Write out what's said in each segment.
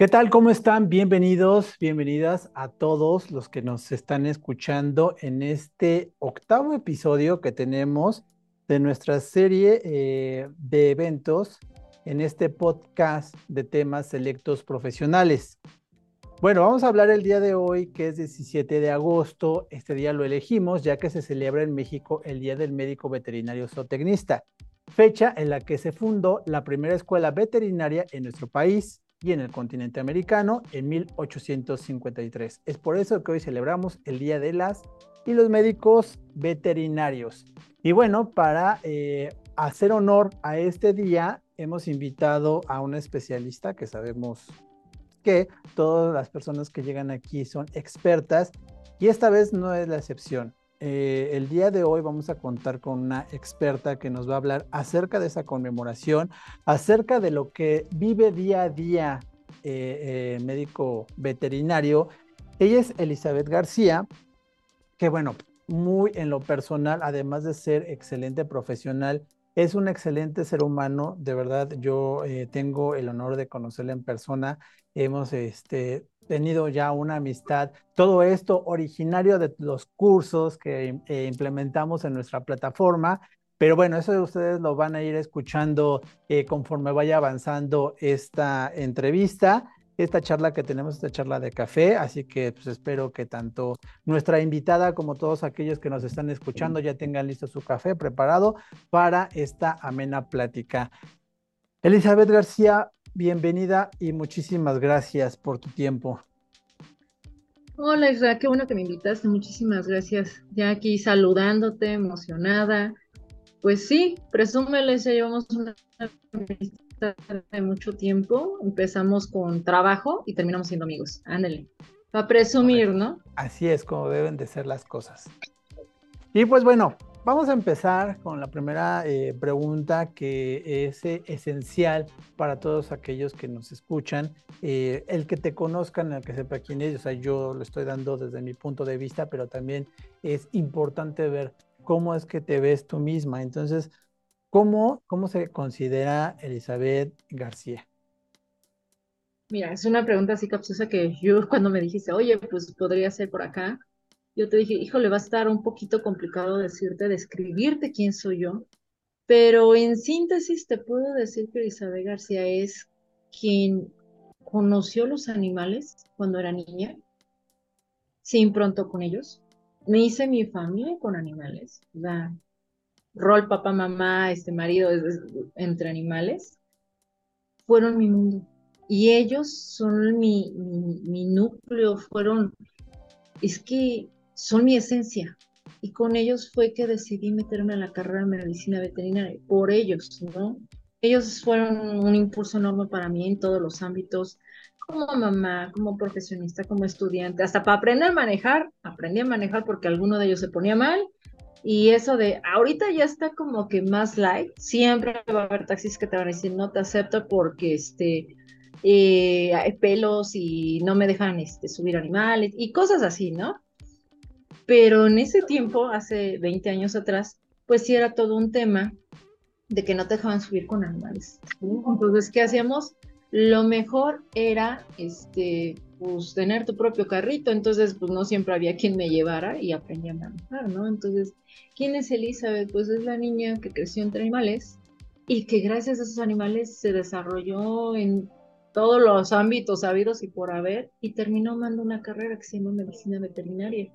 ¿Qué tal? ¿Cómo están? Bienvenidos, bienvenidas a todos los que nos están escuchando en este octavo episodio que tenemos de nuestra serie eh, de eventos en este podcast de temas selectos profesionales. Bueno, vamos a hablar el día de hoy, que es 17 de agosto. Este día lo elegimos ya que se celebra en México el Día del Médico Veterinario Zootecnista, fecha en la que se fundó la primera escuela veterinaria en nuestro país y en el continente americano en 1853. Es por eso que hoy celebramos el Día de las y los médicos veterinarios. Y bueno, para eh, hacer honor a este día, hemos invitado a una especialista que sabemos que todas las personas que llegan aquí son expertas y esta vez no es la excepción. Eh, el día de hoy vamos a contar con una experta que nos va a hablar acerca de esa conmemoración, acerca de lo que vive día a día eh, eh, médico veterinario. Ella es Elizabeth García, que bueno, muy en lo personal, además de ser excelente profesional, es un excelente ser humano, de verdad, yo tengo el honor de conocerla en persona, hemos este, tenido ya una amistad. Todo esto originario de los cursos que eh, implementamos en nuestra plataforma. Pero bueno, eso ustedes lo van a ir escuchando eh, conforme vaya avanzando esta entrevista, esta charla que tenemos, esta charla de café. Así que pues, espero que tanto nuestra invitada como todos aquellos que nos están escuchando ya tengan listo su café preparado para esta amena plática. Elizabeth García, bienvenida y muchísimas gracias por tu tiempo. Hola Isra, qué bueno que me invitaste, muchísimas gracias. Ya aquí saludándote, emocionada. Pues sí, presúmeles, ya llevamos una amistad de mucho tiempo. Empezamos con trabajo y terminamos siendo amigos. Ándale. Para presumir, ¿no? Así es como deben de ser las cosas. Y pues bueno, Vamos a empezar con la primera eh, pregunta que es eh, esencial para todos aquellos que nos escuchan. Eh, el que te conozcan, el que sepa quién es, o sea, yo lo estoy dando desde mi punto de vista, pero también es importante ver cómo es que te ves tú misma. Entonces, ¿cómo, cómo se considera Elizabeth García? Mira, es una pregunta así capciosa que yo cuando me dijiste, oye, pues podría ser por acá, yo te dije, híjole, va a estar un poquito complicado decirte, describirte quién soy yo, pero en síntesis te puedo decir que Isabel García es quien conoció los animales cuando era niña, se improntó con ellos, me hice mi familia con animales, rol papá, mamá, este marido entre animales, fueron mi mundo. Y ellos son mi, mi, mi núcleo, fueron, es que son mi esencia. Y con ellos fue que decidí meterme en la carrera de medicina veterinaria, por ellos, ¿no? Ellos fueron un impulso enorme para mí en todos los ámbitos, como mamá, como profesionista, como estudiante, hasta para aprender a manejar, aprendí a manejar porque alguno de ellos se ponía mal. Y eso de, ahorita ya está como que más light, siempre va a haber taxis que te van a decir, no te acepto porque este, eh, hay pelos y no me dejan este, subir animales y cosas así, ¿no? Pero en ese tiempo, hace 20 años atrás, pues sí era todo un tema de que no te dejaban subir con animales. Entonces, ¿qué hacíamos? Lo mejor era, este, pues, tener tu propio carrito. Entonces, pues, no siempre había quien me llevara y aprendía a manejar, ¿no? Entonces, ¿quién es Elizabeth? Pues es la niña que creció entre animales y que gracias a esos animales se desarrolló en todos los ámbitos habidos y por haber y terminó mandando una carrera que se llama medicina veterinaria.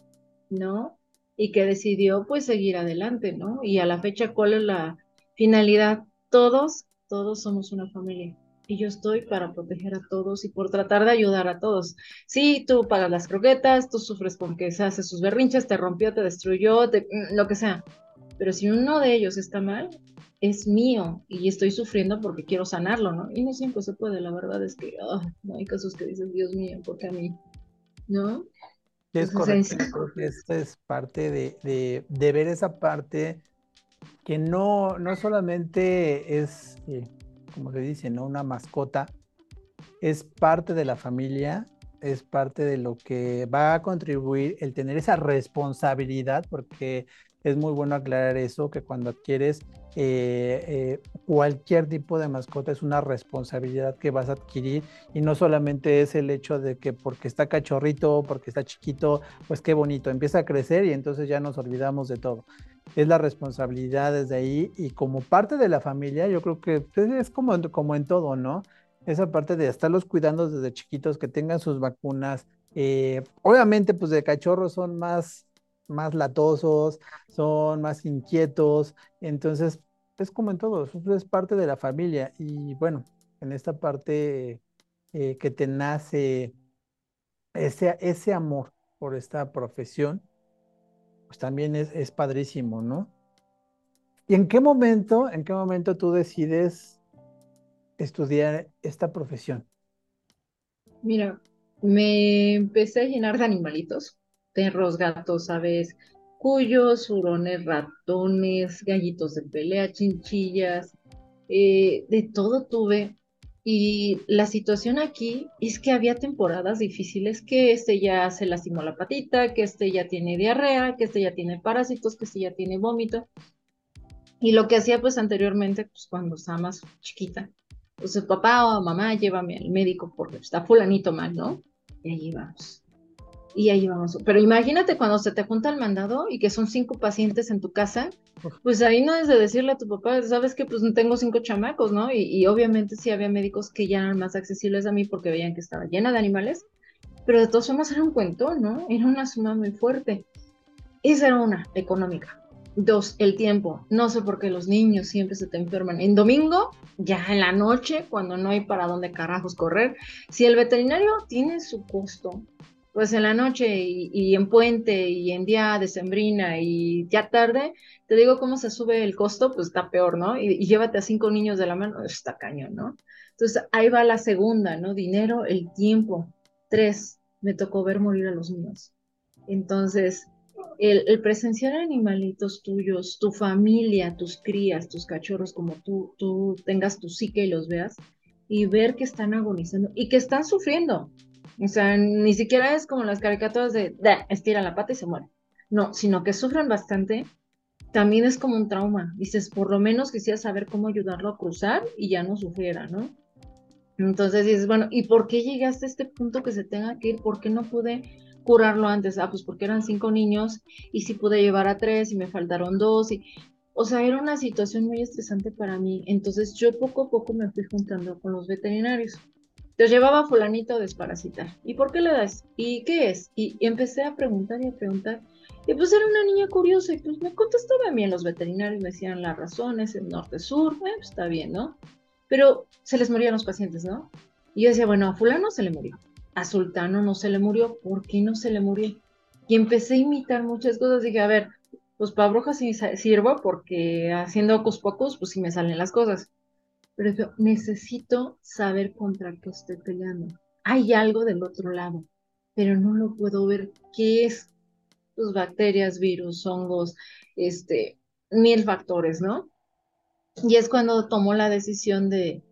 ¿No? Y que decidió pues seguir adelante, ¿no? Y a la fecha, ¿cuál es la finalidad? Todos, todos somos una familia. Y yo estoy para proteger a todos y por tratar de ayudar a todos. Sí, tú pagas las croquetas, tú sufres porque se hace sus berrinches, te rompió, te destruyó, mm, lo que sea. Pero si uno de ellos está mal, es mío y estoy sufriendo porque quiero sanarlo, ¿no? Y no siempre se puede, la verdad es que no hay casos que dicen, Dios mío, porque a mí, ¿no? Es correcto. Creo que esta es parte de, ver esa parte que no, no solamente es, eh, como se dice, ¿no? una mascota, es parte de la familia, es parte de lo que va a contribuir el tener esa responsabilidad, porque es muy bueno aclarar eso, que cuando adquieres eh, eh, cualquier tipo de mascota es una responsabilidad que vas a adquirir y no solamente es el hecho de que porque está cachorrito, porque está chiquito, pues qué bonito, empieza a crecer y entonces ya nos olvidamos de todo. Es la responsabilidad desde ahí y como parte de la familia, yo creo que pues, es como, como en todo, ¿no? Esa parte de estarlos cuidando desde chiquitos, que tengan sus vacunas. Eh, obviamente, pues de cachorros son más, más latosos, son más inquietos, entonces es como en todo, es parte de la familia y bueno, en esta parte eh, que te nace ese, ese amor por esta profesión, pues también es, es padrísimo, ¿no? ¿Y en qué momento, en qué momento tú decides estudiar esta profesión? Mira, me empecé a llenar de animalitos, perros, gatos, aves, cuyos, hurones, ratones, gallitos de pelea, chinchillas, eh, de todo tuve. Y la situación aquí es que había temporadas difíciles, que este ya se lastimó la patita, que este ya tiene diarrea, que este ya tiene parásitos, que este ya tiene vómito. Y lo que hacía pues anteriormente, pues cuando estaba más chiquita, pues el papá o mamá, llévame al médico porque está fulanito mal, ¿no? Y ahí vamos y ahí vamos. Pero imagínate cuando se te junta el mandado y que son cinco pacientes en tu casa, pues ahí no es de decirle a tu papá, sabes que pues tengo cinco chamacos, ¿no? Y, obviamente sí había médicos que ya eran más accesibles a mí porque veían que estaba llena de animales, pero de todos modos era un cuento, ¿no? Era una suma muy fuerte. Esa era una, económica. Dos, el tiempo. No sé por qué los niños siempre se te enferman. En domingo, ya en la noche, cuando no hay para dónde carajos correr, si el veterinario tiene su costo, pues en la noche y, en puente y en día de sembrina y ya tarde, te digo cómo se sube el costo, pues está peor, ¿no? Y, llévate a cinco niños de la mano, está cañón, ¿no? Entonces ahí va la segunda, ¿no? Dinero, el tiempo. Tres, me tocó ver morir a los niños. Entonces, el, el, presenciar animalitos tuyos, tu familia, tus crías, tus cachorros, como tú, tú tengas tu psique y los veas, y ver que están agonizando y que están sufriendo, o sea, ni siquiera es como las caricaturas de, estira la pata y se muere. No, sino que sufren bastante. También es como un trauma. Dices, por lo menos quisiera saber cómo ayudarlo a cruzar y ya no sufriera, ¿no? Entonces dices, bueno, ¿y por qué llegaste a este punto que se tenga que ir? ¿Por qué no pude curarlo antes? Ah, pues porque eran cinco niños y sí pude llevar a tres y me faltaron dos. Y, o sea, era una situación muy estresante para mí. Entonces yo poco a poco me fui juntando con los veterinarios te llevaba fulanito a desparasitar. ¿Y por qué le das? ¿Y qué es? Y, empecé a preguntar y a preguntar. Y pues era una niña curiosa y pues me contestaba bien los veterinarios, me decían las razones, el norte-sur, pues está bien, ¿no? Pero se les morían los pacientes, ¿no? Y yo decía, bueno, a fulano se le murió, a sultano no se le murió, ¿por qué no se le murió? Y empecé a imitar muchas cosas, dije, a ver, pues para brujas sí sirvo porque haciendo ocus pocus, pues sí me salen las cosas pero necesito saber contra qué estoy peleando. Hay algo del otro lado, pero no lo puedo ver. ¿Qué es? Pues bacterias, virus, hongos, este, mil factores, ¿no? Y es cuando tomo la decisión de,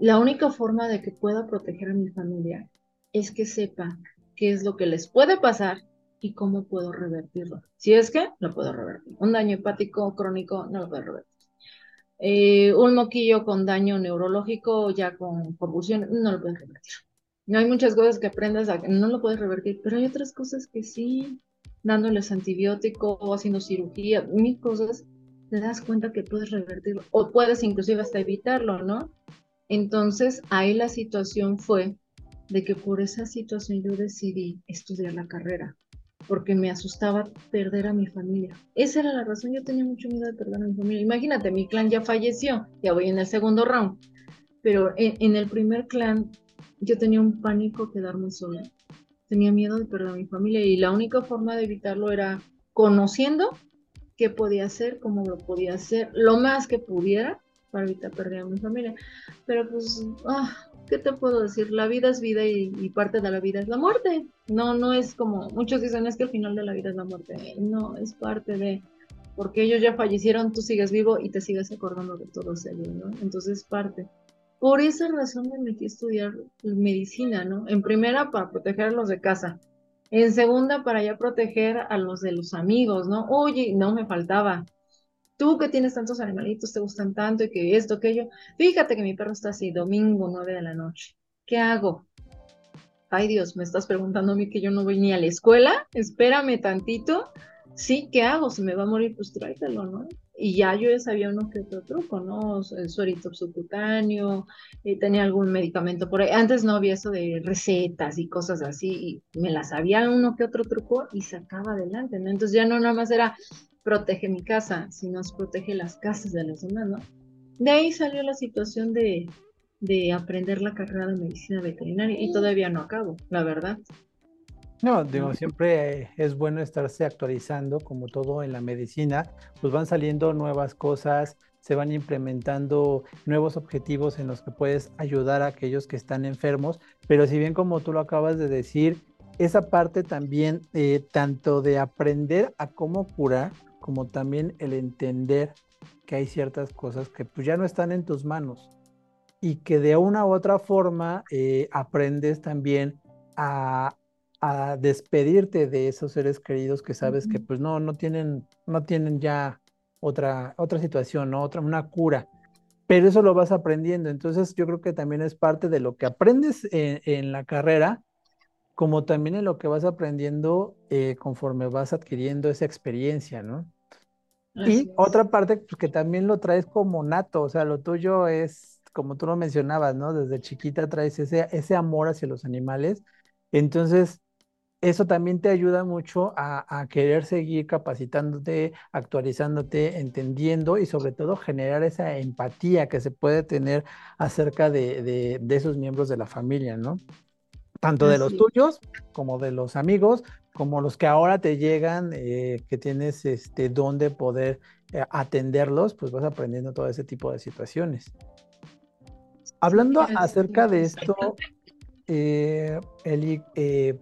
la única forma de que pueda proteger a mi familia es que sepa qué es lo que les puede pasar y cómo puedo revertirlo. Si es que lo puedo revertir. Un daño hepático crónico no lo puedo revertir. Eh, un moquillo con daño neurológico, ya con convulsión, no lo puedes revertir. No hay muchas cosas que aprendas, a, no lo puedes revertir, pero hay otras cosas que sí, dándoles antibiótico o haciendo cirugía, mil cosas, te das cuenta que puedes revertirlo o puedes inclusive hasta evitarlo, ¿no? Entonces ahí la situación fue de que por esa situación yo decidí estudiar la carrera porque me asustaba perder a mi familia. Esa era la razón, yo tenía mucho miedo de perder a mi familia. Imagínate, mi clan ya falleció, ya voy en el segundo round, pero en, el primer clan yo tenía un pánico quedarme sola. Tenía miedo de perder a mi familia y la única forma de evitarlo era conociendo qué podía hacer, cómo lo podía hacer, lo más que pudiera para evitar perder a mi familia. Pero pues, ah, ¿qué te puedo decir? La vida es vida y, parte de la vida es la muerte. No, no es como, muchos dicen es que el final de la vida es la muerte. No, es parte de, porque ellos ya fallecieron, tú sigues vivo y te sigues acordando de todos ellos, ¿no? Entonces es parte. Por esa razón me metí a estudiar medicina, ¿no? En primera, para proteger a los de casa. En segunda, para ya proteger a los de los amigos, ¿no? Oye, no me faltaba tú que tienes tantos animalitos, te gustan tanto y que esto, aquello, fíjate que mi perro está así, domingo, nueve de la noche. ¿Qué hago? Ay Dios, me estás preguntando a mí que yo no voy ni a la escuela, espérame tantito. Sí, ¿qué hago? Si me va a morir, pues tráetelo, ¿no? Y ya yo ya sabía uno que otro truco, ¿no? El suerito subcutáneo, eh, tenía algún medicamento por ahí. Antes no había eso de recetas y cosas así, y me las sabía uno que otro truco y sacaba adelante, ¿no? Entonces ya no nada más era protege mi casa, sino protege las casas de los demás, ¿no? De ahí salió la situación de, de aprender la carrera de medicina veterinaria y todavía no acabo, la verdad. No, digo, siempre es bueno estarse actualizando, como todo en la medicina, pues van saliendo nuevas cosas, se van implementando nuevos objetivos en los que puedes ayudar a aquellos que están enfermos, pero si bien como tú lo acabas de decir, esa parte también, eh, tanto de aprender a cómo curar, como también el entender que hay ciertas cosas que pues ya no están en tus manos y que de una u otra forma eh, aprendes también a, a despedirte de esos seres queridos que sabes que pues no, no tienen, no tienen ya otra, otra situación, ¿no? otra, una cura. Pero eso lo vas aprendiendo. Entonces yo creo que también es parte de lo que aprendes en, la carrera, como también en lo que vas aprendiendo eh, conforme vas adquiriendo esa experiencia, ¿no? y otra parte pues, que también lo traes como nato, o sea, lo tuyo es, como tú lo mencionabas, ¿no? Desde chiquita traes ese, ese amor hacia los animales. Entonces, eso también te ayuda mucho a, querer seguir capacitándote, actualizándote, entendiendo y sobre todo generar esa empatía que se puede tener acerca de, esos miembros de la familia, ¿no? Tanto de los tuyos como de los amigos, como los que ahora te llegan, eh, que tienes este don de poder eh, atenderlos, pues vas aprendiendo todo ese tipo de situaciones. Hablando acerca de esto, eh, Eli, eh,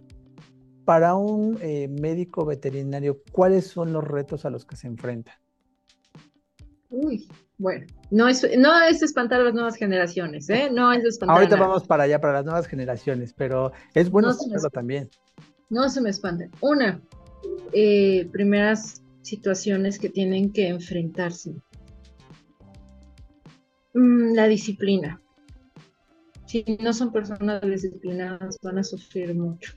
para un médico veterinario, ¿cuáles son los retos a los que se enfrenta? Uy, bueno, no es, no es espantar a las nuevas generaciones, ¿eh? No es espantar. Ahorita vamos para allá, para las nuevas generaciones, pero es bueno saberlo también. No se me espanten. Una, eh, primeras situaciones que tienen que enfrentarse. Mm, la disciplina. Si no son personas disciplinadas, van a sufrir mucho.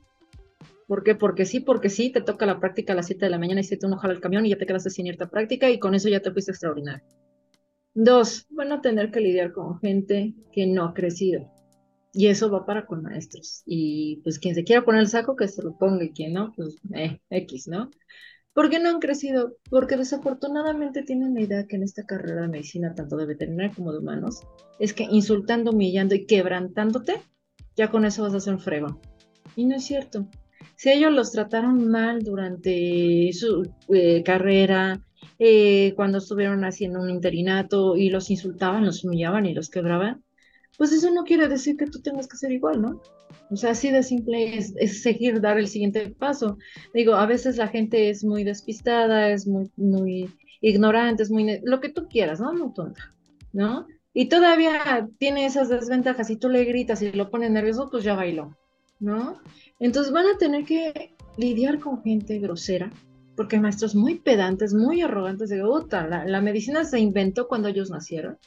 ¿Por qué? Porque sí, porque sí, te toca la práctica a las 7 de la mañana y se te enoja el camión y ya te quedaste sin irte a práctica y con eso ya te fuiste extraordinario. Dos, van a tener que lidiar con gente que no ha crecido. Y eso va para con maestros. Y pues quien se quiera poner el saco, que se lo ponga y quien no, pues eh, X, ¿no? ¿Por qué no han crecido? Porque desafortunadamente tienen la idea que en esta carrera de medicina, tanto de veterinaria como de humanos, es que insultando, humillando y quebrantándote, ya con eso vas a hacer un frego. Y no es cierto si ellos los trataron mal durante su eh, carrera, eh, cuando estuvieron haciendo un interinato y los insultaban, los humillaban y los quebraban, pues eso no quiere decir que tú tengas que ser igual, ¿no? O sea, así de simple es, seguir, dar el siguiente paso. Digo, a veces la gente es muy despistada, es muy, muy ignorante, es muy... lo que tú quieras, ¿no? Muy tonta, ¿no? Y todavía tiene esas desventajas y tú le gritas y lo pones nervioso, pues ya bailó, ¿no? Entonces van a tener que lidiar con gente grosera, porque hay maestros muy pedantes, muy arrogantes, de otra, la, medicina se inventó cuando ellos nacieron.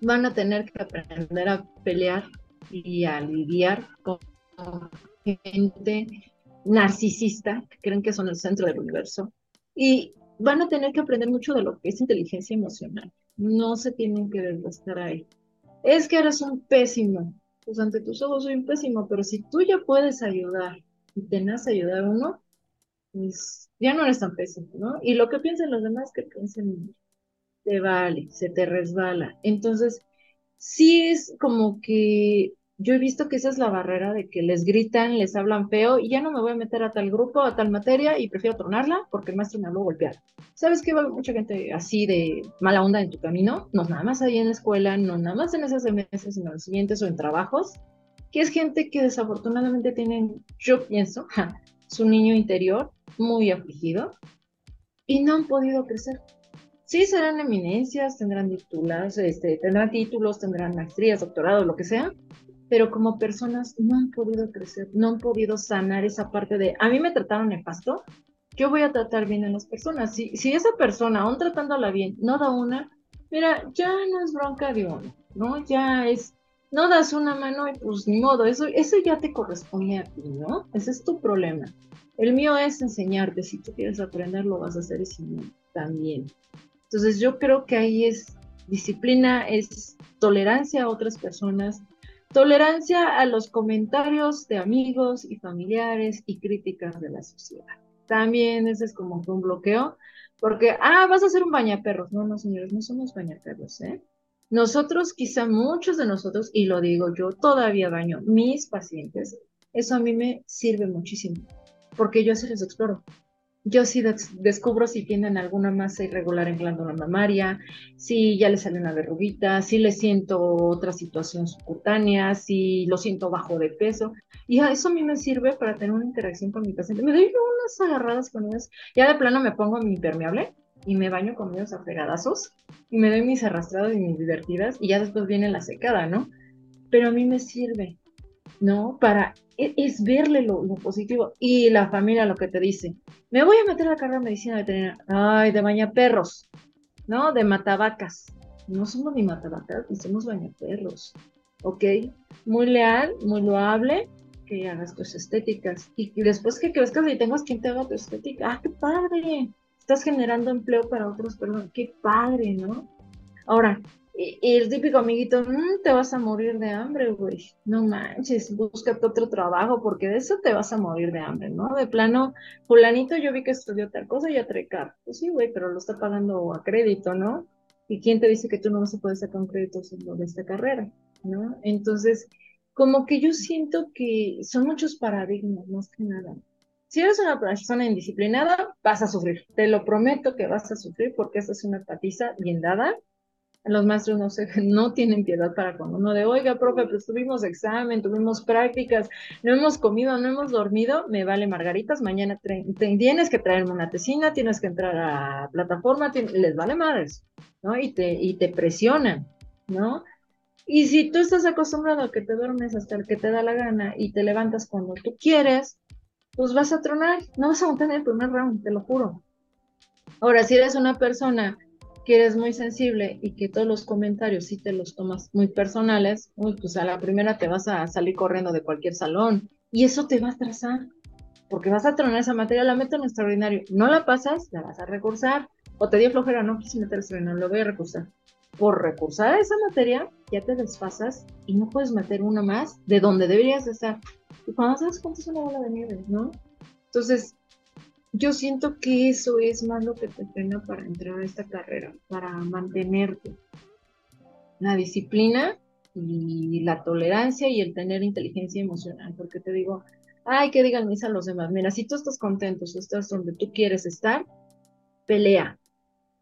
Van a tener que aprender a pelear y a lidiar con gente narcisista, que creen que son el centro del universo, y van a tener que aprender mucho de lo que es inteligencia emocional. No se tienen que desgastar ahí. Es que eres un pésimo, pues ante tus ojos soy un pésimo, pero si tú ya puedes ayudar y tenés ayudar a uno, ya no eres tan pésimo, ¿no? Y lo que piensen los demás, que piensen, te vale, se te resbala. Entonces, sí es como que yo he visto que esa es la barrera de que les gritan, les hablan feo y ya no me voy a meter a tal grupo, a tal materia y prefiero tronarla porque el maestro me habló golpear. ¿Sabes que va mucha gente así de mala onda en tu camino? No nada más ahí en la escuela, no nada más en esas meses, sino en los siguientes o en trabajos, que es gente que desafortunadamente tienen, yo pienso, su niño interior muy afligido y no han podido crecer. Sí, serán eminencias, tendrán títulos, este, tendrán títulos, tendrán maestrías, doctorados, lo que sea, pero como personas no han podido crecer, no han podido sanar esa parte de, a mí me trataron nefasto, yo voy a tratar bien a las personas. Si, si esa persona, aún tratándola bien, no da una, mira, ya no es bronca de uno, ¿no? Ya es, no das una mano y pues ni modo, eso, eso ya te corresponde a ti, ¿no? Ese es tu problema. El mío es enseñarte, si tú quieres aprender, lo vas a hacer y si no, también. Entonces yo creo que ahí es disciplina, es tolerancia a otras personas, tolerancia a los comentarios de amigos y familiares y críticas de la sociedad. También ese es como un bloqueo, porque, ah, vas a hacer un bañaperros. No, no, señores, no somos bañaperros, ¿eh? Nosotros, quizá muchos de nosotros, y lo digo yo, todavía baño mis pacientes, eso a mí me sirve muchísimo, porque yo así les exploro yo sí descubro si tienen alguna masa irregular en glándula mamaria, si ya les sale una verruguita, si les siento otra situación subcutánea, si lo siento bajo de peso. Y eso a mí me sirve para tener una interacción con mi paciente. Me doy unas agarradas con ellos. Ya de plano me pongo mi impermeable y me baño con ellos a fregadazos y me doy mis arrastradas y mis divertidas y ya después viene la secada, ¿no? Pero a mí me sirve, ¿no? Para e, es verle lo, positivo. Y la familia lo que te dice, me voy a meter a la carrera de medicina veterinaria, ay, de baña perros, ¿no? De matavacas. No somos ni matavacas, ni somos bañaperros, ¿ok? Muy leal, muy loable, que hagas tus estéticas. Y, después que crezcas y tengas quien te haga tu estética, ¡ah, qué padre! Estás generando empleo para otros, perdón, qué padre, ¿no? Ahora, y, el típico amiguito, mm, te vas a morir de hambre, güey. No manches, búscate otro trabajo porque de eso te vas a morir de hambre, ¿no? De plano, fulanito yo vi que estudió tal cosa y ya trae carro. Pues sí, güey, pero lo está pagando a crédito, ¿no? ¿Y quién te dice que tú no vas a poder sacar un crédito de esta carrera, ¿no? Entonces, como que yo siento que son muchos paradigmas, más que nada. Si eres una persona indisciplinada, vas a sufrir. Te lo prometo que vas a sufrir porque esa es una patiza bien dada los maestros no, se, no tienen piedad para cuando uno de, oiga, profe, pues tuvimos examen, tuvimos prácticas, no hemos comido, no hemos dormido, me vale margaritas, mañana tienes que traerme una tesina, tienes que entrar a plataforma, les vale madres, ¿no? Y te, y te presionan, ¿no? Y si tú estás acostumbrado a que te duermes hasta el que te da la gana y te levantas cuando tú quieres, pues vas a tronar, no vas a montar el primer round, te lo juro. Ahora, si eres una persona que eres muy sensible y que todos los comentarios si te los tomas muy personales, pues a la primera te vas a salir corriendo de cualquier salón y eso te va a atrasar, porque vas a tronar esa materia, la meto en extraordinario, no la pasas, la vas a recursar, o te dio flojera, no quise meter extraordinario, lo voy a recursar. Por recursar esa materia, ya te desfasas y no puedes meter una más de donde deberías estar. Y cuando sabes cuánto es una bola de nieve, ¿no? Entonces, yo siento que eso es más lo que te frena para entrar a esta carrera, para mantenerte. La disciplina y la tolerancia y el tener inteligencia emocional, porque te digo, ay, que digan mis a los demás, mira, si tú estás contento, si estás donde tú quieres estar, pelea.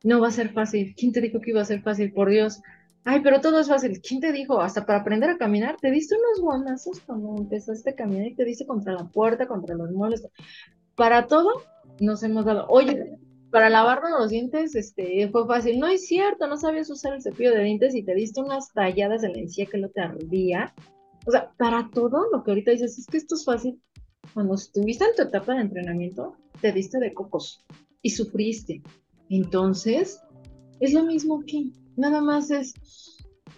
No va a ser fácil. ¿Quién te dijo que iba a ser fácil? Por Dios. Ay, pero todo es fácil. ¿Quién te dijo? Hasta para aprender a caminar, te diste unos guanazos cuando empezaste a caminar y te diste contra la puerta, contra los muebles. Para todo nos hemos dado, oye, para lavarnos los dientes este, fue fácil. No es cierto, no sabías usar el cepillo de dientes y te diste unas talladas en la encía que no te ardía. O sea, para todo lo que ahorita dices, es que esto es fácil. Cuando estuviste en tu etapa de entrenamiento, te diste de cocos y sufriste. Entonces, es lo mismo que nada más es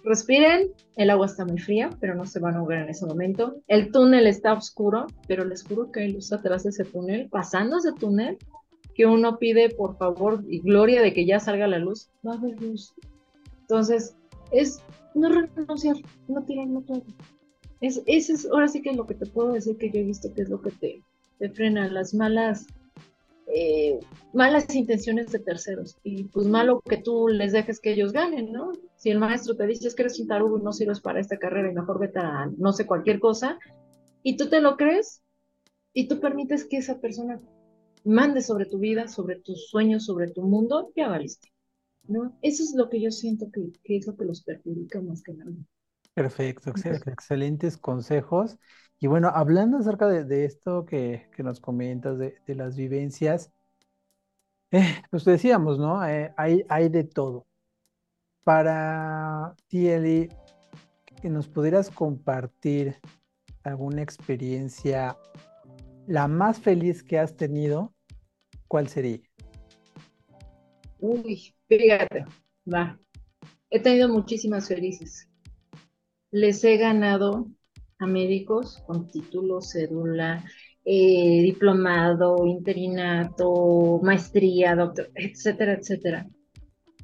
respiren, el agua está muy fría, pero no se van a ahogar en ese momento. El túnel está oscuro, pero les juro que hay luz atrás de ese túnel. Pasando ese túnel, que uno pide por favor y gloria de que ya salga la luz, va a haber luz. Entonces, es no renunciar, no tirar, no todo. Es, ese es, ahora sí que es lo que te puedo decir que yo he visto que es lo que te, te frena, las malas eh, malas intenciones de terceros y pues malo que tú les dejes que ellos ganen, ¿no? Si el maestro te dice que eres un tarugo y no sirves para esta carrera y mejor vete a no sé cualquier cosa, y tú te lo crees y tú permites que esa persona mande sobre tu vida, sobre tus sueños, sobre tu mundo, ya valiste, ¿no? Eso es lo que yo siento que, es lo que los perjudica más que nada. Perfecto, excelentes consejos. Y bueno, hablando acerca de, esto que, nos comentas, de, las vivencias, eh, pues decíamos, ¿no? Eh, hay, hay de todo. Para ti, Eli, que nos pudieras compartir alguna experiencia, la más feliz que has tenido ¿cuál sería? Uy, fíjate, va. He tenido muchísimas felices. Les he ganado a médicos con título, cédula, eh, diplomado, interinato, maestría, doctor, etcétera, etcétera,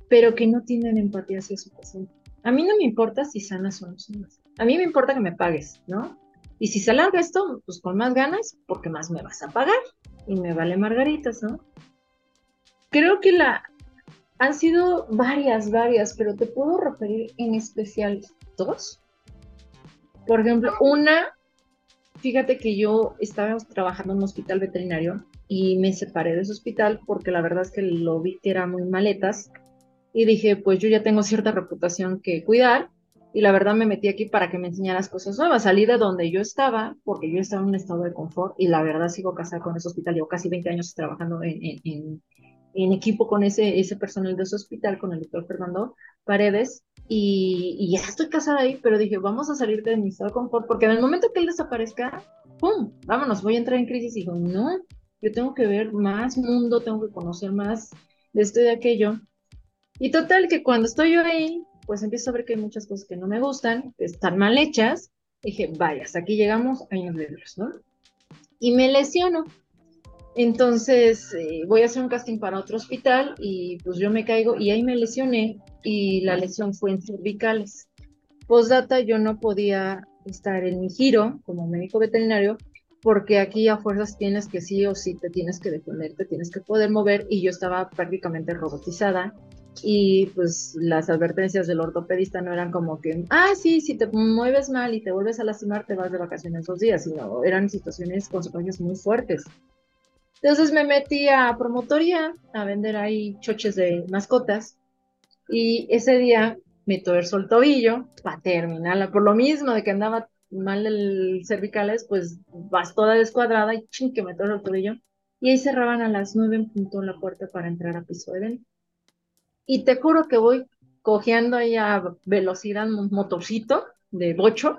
pero que no tienen empatía hacia su paciente. A mí no me importa si sanas o no sanas. A mí me importa que me pagues, ¿no? Y si se alarga esto, pues con más ganas, porque más me vas a pagar. Y me vale margaritas, ¿no? Creo que la, han sido varias, varias, pero te puedo referir en especial dos. Por ejemplo, una, fíjate que yo estaba trabajando en un hospital veterinario y me separé de ese hospital porque la verdad es que lo vi que era muy maletas y dije, pues yo ya tengo cierta reputación que cuidar y la verdad me metí aquí para que me enseñaras cosas nuevas. Salí de donde yo estaba porque yo estaba en un estado de confort y la verdad sigo casada con ese hospital. Llevo casi 20 años trabajando en, en en equipo con ese, ese personal de ese hospital, con el doctor Fernando Paredes, y, ya estoy casada ahí, pero dije, vamos a salir de mi estado de confort, porque en el momento que él desaparezca, ¡pum! Vámonos, voy a entrar en crisis. Y digo, no, yo tengo que ver más mundo, tengo que conocer más de esto y de aquello. Y total, que cuando estoy yo ahí, pues empiezo a ver que hay muchas cosas que no me gustan, que están mal hechas. Dije, vaya, hasta aquí llegamos, años de ¿no? Y me lesiono. Entonces eh, voy a hacer un casting para otro hospital y pues yo me caigo y ahí me lesioné y la lesión fue en cervicales. Postdata, yo no podía estar en mi giro como médico veterinario porque aquí a fuerzas tienes que sí o sí te tienes que defender, te tienes que poder mover y yo estaba prácticamente robotizada y pues las advertencias del ortopedista no eran como que, ah, sí, si te mueves mal y te vuelves a lastimar te vas de vacaciones dos días, sino eran situaciones, consecuencias muy fuertes. Entonces me metí a promotoría a vender ahí choches de mascotas y ese día me torció el tobillo para terminarla. Por lo mismo de que andaba mal el cervicales, pues vas toda descuadrada y ching, que me torció el tobillo. Y ahí cerraban a las nueve en punto la puerta para entrar a piso de venta. Y te juro que voy cojeando ahí a velocidad motorcito de bocho.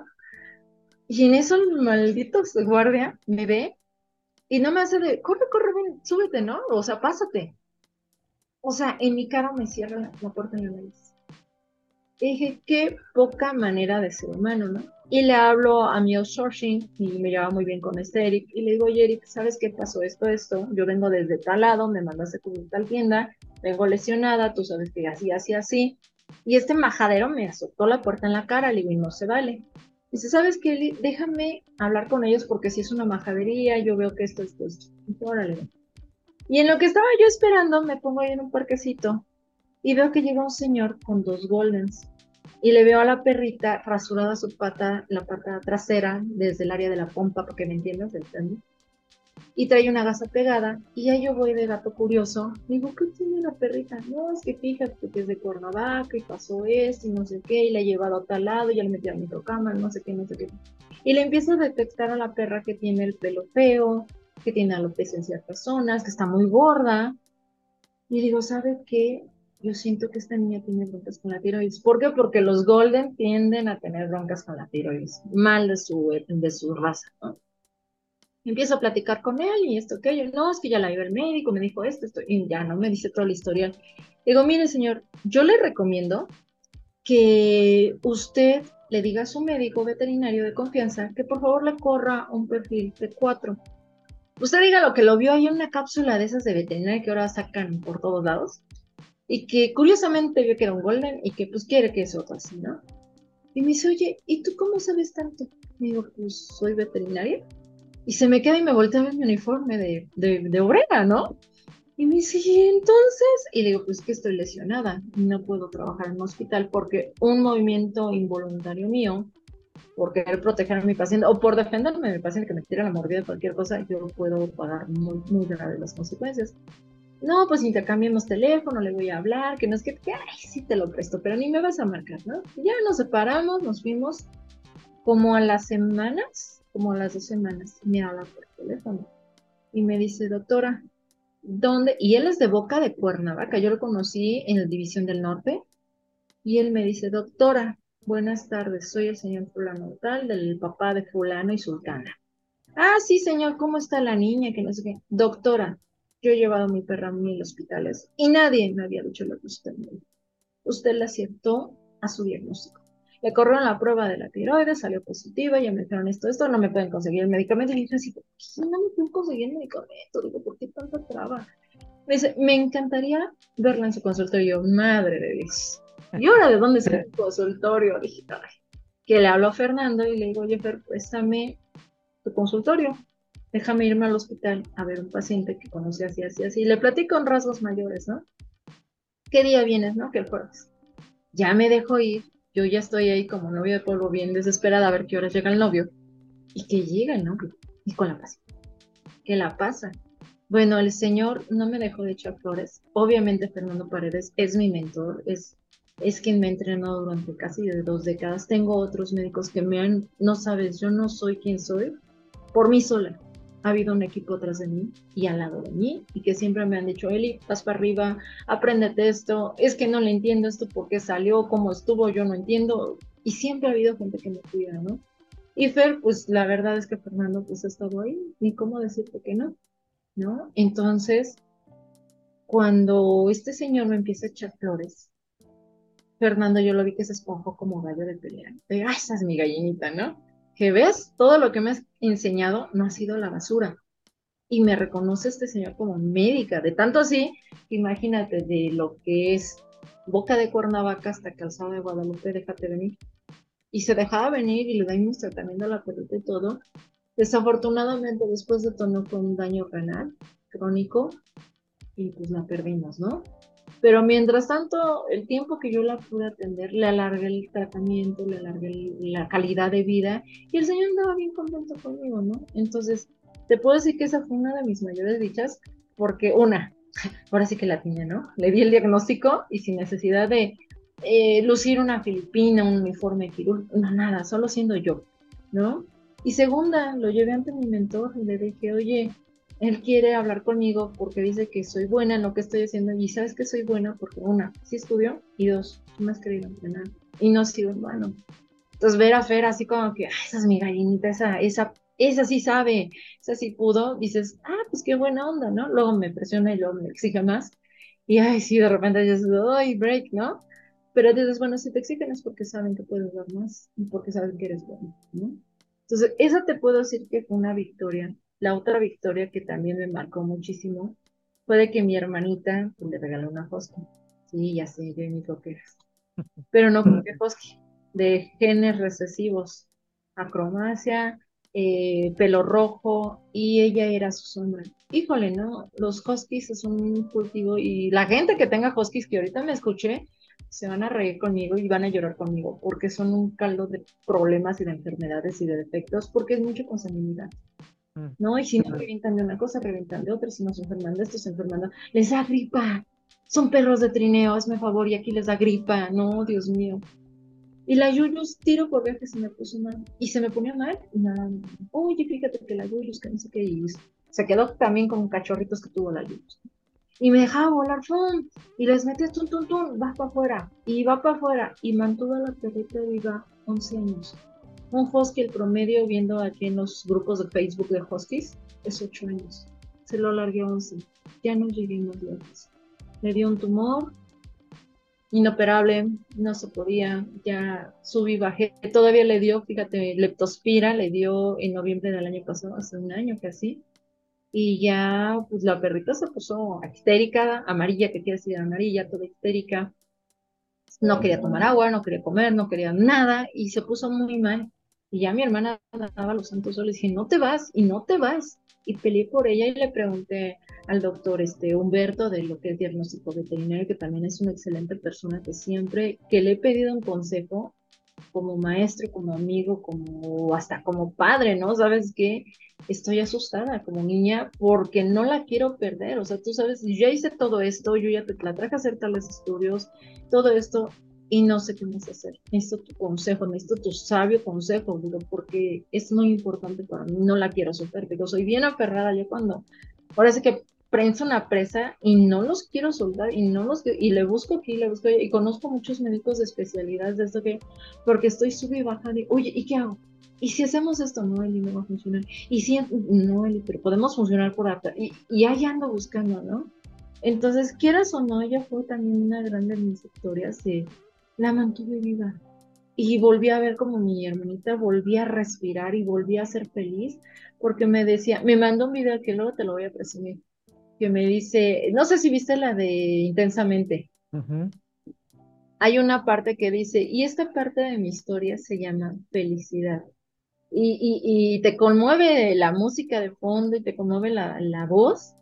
Y en eso el maldito guardia me ve y no me hace de, corre, corre, ven, súbete, ¿no? O sea, pásate. O sea, en mi cara me cierra la, puerta en la nariz. dije, qué poca manera de ser humano, ¿no? Y le hablo a mi outsourcing y me lleva muy bien con este Eric. Y le digo, oye, Eric, ¿sabes qué pasó esto, esto? Yo vengo desde tal lado, me mandaste con tal tienda, vengo lesionada, tú sabes que así, así, así. Y este majadero me azotó la puerta en la cara, le digo, y no se vale. Dice, ¿sabes qué? Déjame hablar con ellos porque si es una majadería, yo veo que esto es, pues, órale. Y en lo que estaba yo esperando, me pongo ahí en un parquecito y veo que llega un señor con dos goldens y le veo a la perrita rasurada su pata, la pata trasera desde el área de la pompa, para que me entiendas, ¿entendí? y trae una gasa pegada y ya yo voy de gato curioso. Digo, ¿qué tiene la perrita? No, es que fíjate que es de Cuernavaca y pasó esto y no sé qué y la he llevado a tal lado y ya le metí a la microcámara, no sé qué, no sé qué. Y le empiezo a detectar a la perra que tiene el pelo feo, que tiene alopecia en ciertas zonas, que está muy gorda. Y digo, ¿sabe qué? Yo siento que esta niña tiene broncas con la tiroides. ¿Por qué? Porque los golden tienden a tener broncas con la tiroides, mal de su, de su raza, empiezo a platicar con él y esto, que yo, no, es que ya la iba el médico, me dijo esto, esto, y ya no me dice todo el historial. Digo, mire señor, yo le recomiendo que usted le diga a su médico veterinario de confianza que por favor le corra un perfil de 4. Usted diga lo que lo vio en una cápsula de esas de veterinaria que ahora sacan por todos lados y que curiosamente vio que era un golden y que pues quiere que es otro así, ¿no? Y me dice, oye, ¿y tú cómo sabes tanto? Me digo, pues soy veterinaria y se me queda y me voltea a ver mi uniforme de, de, obrera, ¿no? Y me dice, ¿y entonces? Y le digo, pues que estoy lesionada, no puedo trabajar en un hospital porque un movimiento involuntario mío, por querer proteger a mi paciente o por defenderme de mi paciente que me tira la mordida de cualquier cosa, yo puedo pagar muy, muy grave las consecuencias. No, pues intercambiemos teléfono, le voy a hablar, que no es que, que, ay, sí te lo presto, pero ni me vas a marcar, ¿no? ya nos separamos, nos fuimos como a las semanas, como las dos semanas, me habla por teléfono y me dice, doctora, ¿dónde? Y él es de Boca de Cuernavaca, yo lo conocí en la División del Norte, y él me dice, doctora, buenas tardes, soy el señor fulano tal, del papá de fulano y sultana. Ah, sí, señor, ¿cómo está la niña? Que no sé qué. Doctora, yo he llevado a mi perra a mil hospitales y nadie me había dicho lo que usted me dijo. Usted le aceptó a su diagnóstico. Le corrieron la prueba de la tiroides, salió positiva, ya me dijeron esto, esto, no me pueden conseguir el medicamento. Y dije así, ¿por qué no me pueden conseguir el medicamento? Digo, ¿por qué tanta traba? Me dice, me encantaría verla en su consultorio. Madre de Dios. ¿Y ahora de dónde es el consultorio? Dije, que le hablo a Fernando y le digo, oye, Fer, préstame tu consultorio. Déjame irme al hospital a ver un paciente que conoce así, así, así. Y le platico en rasgos mayores, ¿no? ¿Qué día vienes, no? Que el jueves. Ya me dejo ir. Yo ya estoy ahí como novio de polvo, bien desesperada a ver qué horas llega el novio. Y que llega el novio. Y con la paciente. ¿Qué la pasa? Bueno, el señor no me dejó de echar flores. Obviamente Fernando Paredes es mi mentor, es, es quien me ha entrenado durante casi dos décadas. Tengo otros médicos que me han, no sabes, yo no soy quien soy por mí sola. Ha habido un equipo atrás de mí y al lado de mí y que siempre me han dicho, Eli, vas para arriba, apréndete esto, es que no le entiendo esto porque salió, cómo estuvo, yo no entiendo. Y siempre ha habido gente que me cuida, ¿no? Y Fer, pues la verdad es que Fernando pues ha estado ahí, ni cómo decirte que no. ¿no? Entonces, cuando este señor me empieza a echar flores, Fernando yo lo vi que se esponjó como gallo de pelea. De, ah, esa es mi gallinita, ¿no? Que ves, todo lo que me has enseñado no ha sido la basura. Y me reconoce este señor como médica, de tanto así, imagínate, de lo que es Boca de Cuernavaca hasta Calzada de Guadalupe, déjate venir. Y se dejaba venir y le dimos tratamiento a la pelota y todo. Desafortunadamente, después de todo, fue un daño renal crónico y pues la perdimos, ¿no? Pero mientras tanto, el tiempo que yo la pude atender, le alargué el tratamiento, le alargué la calidad de vida y el Señor andaba bien contento conmigo, ¿no? Entonces, te puedo decir que esa fue una de mis mayores dichas, porque una, ahora sí que la tenía, ¿no? Le di el diagnóstico y sin necesidad de eh, lucir una filipina, un uniforme quirúrgico, no, nada, solo siendo yo, ¿no? Y segunda, lo llevé ante mi mentor y le dije, oye, él quiere hablar conmigo porque dice que soy buena en lo que estoy haciendo y sabes que soy buena porque una, sí estudió y dos, me has querido entrenar y no ha sido en vano. Entonces ver a Fer así como que, esa es mi gallinita, esa, esa, esa sí sabe, esa sí pudo, dices, ah, pues qué buena onda, ¿no? Luego me presiona y luego me exige más y ay, sí, de repente yo digo, ay, break, ¿no? Pero dices, bueno, si te exigen es porque saben que puedes dar más y porque saben que eres bueno, ¿no? Entonces, esa te puedo decir que fue una victoria. La otra victoria que también me marcó muchísimo fue de que mi hermanita le regaló una husky. Sí, ya sé, yo y mi coqueras. Pero no cualquier husky, de genes recesivos, acromacia, eh, pelo rojo, y ella era su sombra. Híjole, ¿no? Los huskies es un cultivo, y la gente que tenga huskies, que ahorita me escuché, se van a reír conmigo y van a llorar conmigo porque son un caldo de problemas y de enfermedades y de defectos porque es mucho consanguinidad. Mm. ¿No? Y si no revientan de una cosa, revientan de otra, si no se enferman de esto, se enferman Les da gripa. Son perros de trineo, hazme favor, y aquí les da gripa. No, Dios mío. Y la Yuyus, tiro por que se me puso mal. Y se me ponía mal. Y nada, oye, fíjate que la Yuyus, que no sé qué. Y se quedó también con cachorritos que tuvo la Yuyus y me dejaba volar, ¡fum! y les metía tum, tum, tum, va para afuera, y va para afuera, y mantuvo a la perrita viva 11 años. Un husky, el promedio, viendo aquí en los grupos de Facebook de huskies, es 8 años. Se lo alargué a 11. Ya no llegué más lejos. Le dio un tumor inoperable, no se podía, ya subí, bajé. Todavía le dio, fíjate, leptospira, le dio en noviembre del año pasado, hace un año casi y ya pues la perrita se puso histérica, amarilla, que quiere decir amarilla, toda histérica. No quería tomar agua, no quería comer, no quería nada y se puso muy mal. Y ya mi hermana daba los santos soles y dije, no te vas y no te vas. Y peleé por ella y le pregunté al doctor este, Humberto de lo que es diagnóstico veterinario, que también es una excelente persona que siempre, que le he pedido un consejo como maestro, como amigo, como hasta como padre, ¿no? ¿Sabes qué? Estoy asustada como niña porque no la quiero perder. O sea, tú sabes, yo hice todo esto, yo ya te la traje a hacer tales estudios, todo esto, y no sé qué más hacer. Necesito tu consejo, necesito tu sabio consejo, digo, porque es muy importante para mí, no la quiero sufrir, digo, soy bien aferrada, yo cuando, ahora sí que prensa una presa y no los quiero soltar y no los y le busco aquí, le busco y conozco muchos médicos de especialidad de esto que porque estoy sube y baja de, oye, ¿y qué hago? ¿Y si hacemos esto? No, Eli, no va a funcionar. ¿Y si no, Eli, pero podemos funcionar por acá? Y, y ahí ando buscando, ¿no? Entonces, quieras o no, ella fue también una grande de mis historias de la mantuve viva. Y volví a ver como mi hermanita volví a respirar y volví a ser feliz porque me decía, me mandó un video que luego te lo voy a presumir, que me dice, no sé si viste la de Intensamente. Hay una parte que dice, y esta parte de mi historia se llama felicidad. Y, y, te conmueve la música de fondo y te conmueve la, la voz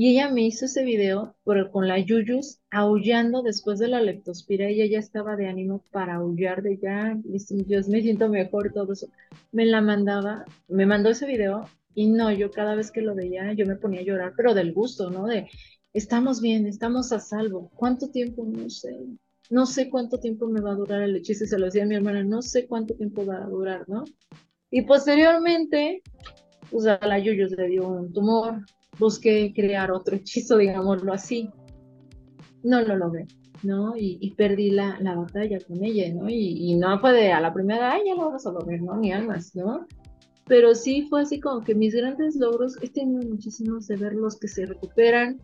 y ella me hizo ese video, pero con la Yuyus aullando después de la leptospira. Ella ya estaba de ánimo para aullar de ya, Dios, me siento mejor, todo eso. Me la mandaba, me mandó ese video y no, yo cada vez que lo veía, yo me ponía a llorar, pero del gusto, ¿no? De, estamos bien, estamos a salvo. ¿Cuánto tiempo? No sé. No sé cuánto tiempo me va a durar el hechizo. Se lo decía a mi hermana, no sé cuánto tiempo va a durar, ¿no? Y posteriormente, pues a la Yuyus le dio un tumor, busqué crear otro hechizo, digámoslo así. No lo logré, ¿no? Y, perdí la, la, batalla con ella, ¿no? Y, no fue de a la primera, ay, ya lo vamos a lograr, ¿no? Ni almas, ¿no? Pero sí fue así como que mis grandes logros, he tenido muchísimos de ver los que se recuperan,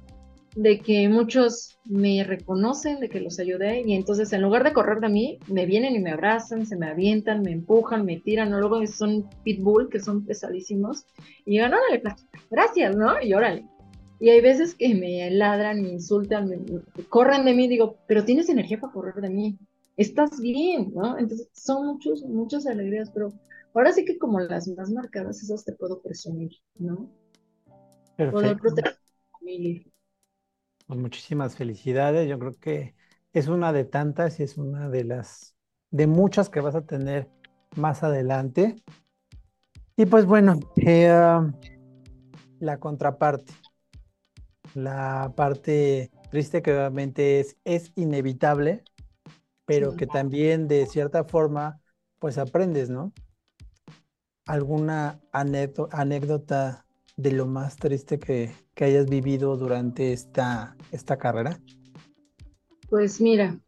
de que muchos me reconocen, de que los ayudé, y entonces en lugar de correr de mí, me vienen y me abrazan, se me avientan, me empujan, me tiran, ¿no? luego son pitbull, que son pesadísimos, y llegan, órale, gracias, ¿no? Y órale. Y hay veces que me ladran, me insultan, me, corren de mí, digo, pero tienes energía para correr de mí, estás bien, ¿no? Entonces son muchos, muchas alegrías, pero ahora sí que como las más marcadas, esas te puedo presumir, ¿no? Perfecto. Poder proteger a mi familia. Pues muchísimas felicidades. Yo creo que es una de tantas y es una de las, de muchas que vas a tener más adelante. Y pues bueno, eh, la contraparte, la parte triste que obviamente es, es inevitable, pero que también de cierta forma pues aprendes, ¿no? ¿Alguna anécdota de lo más triste que, hayas vivido durante esta, esta carrera? Pues mira,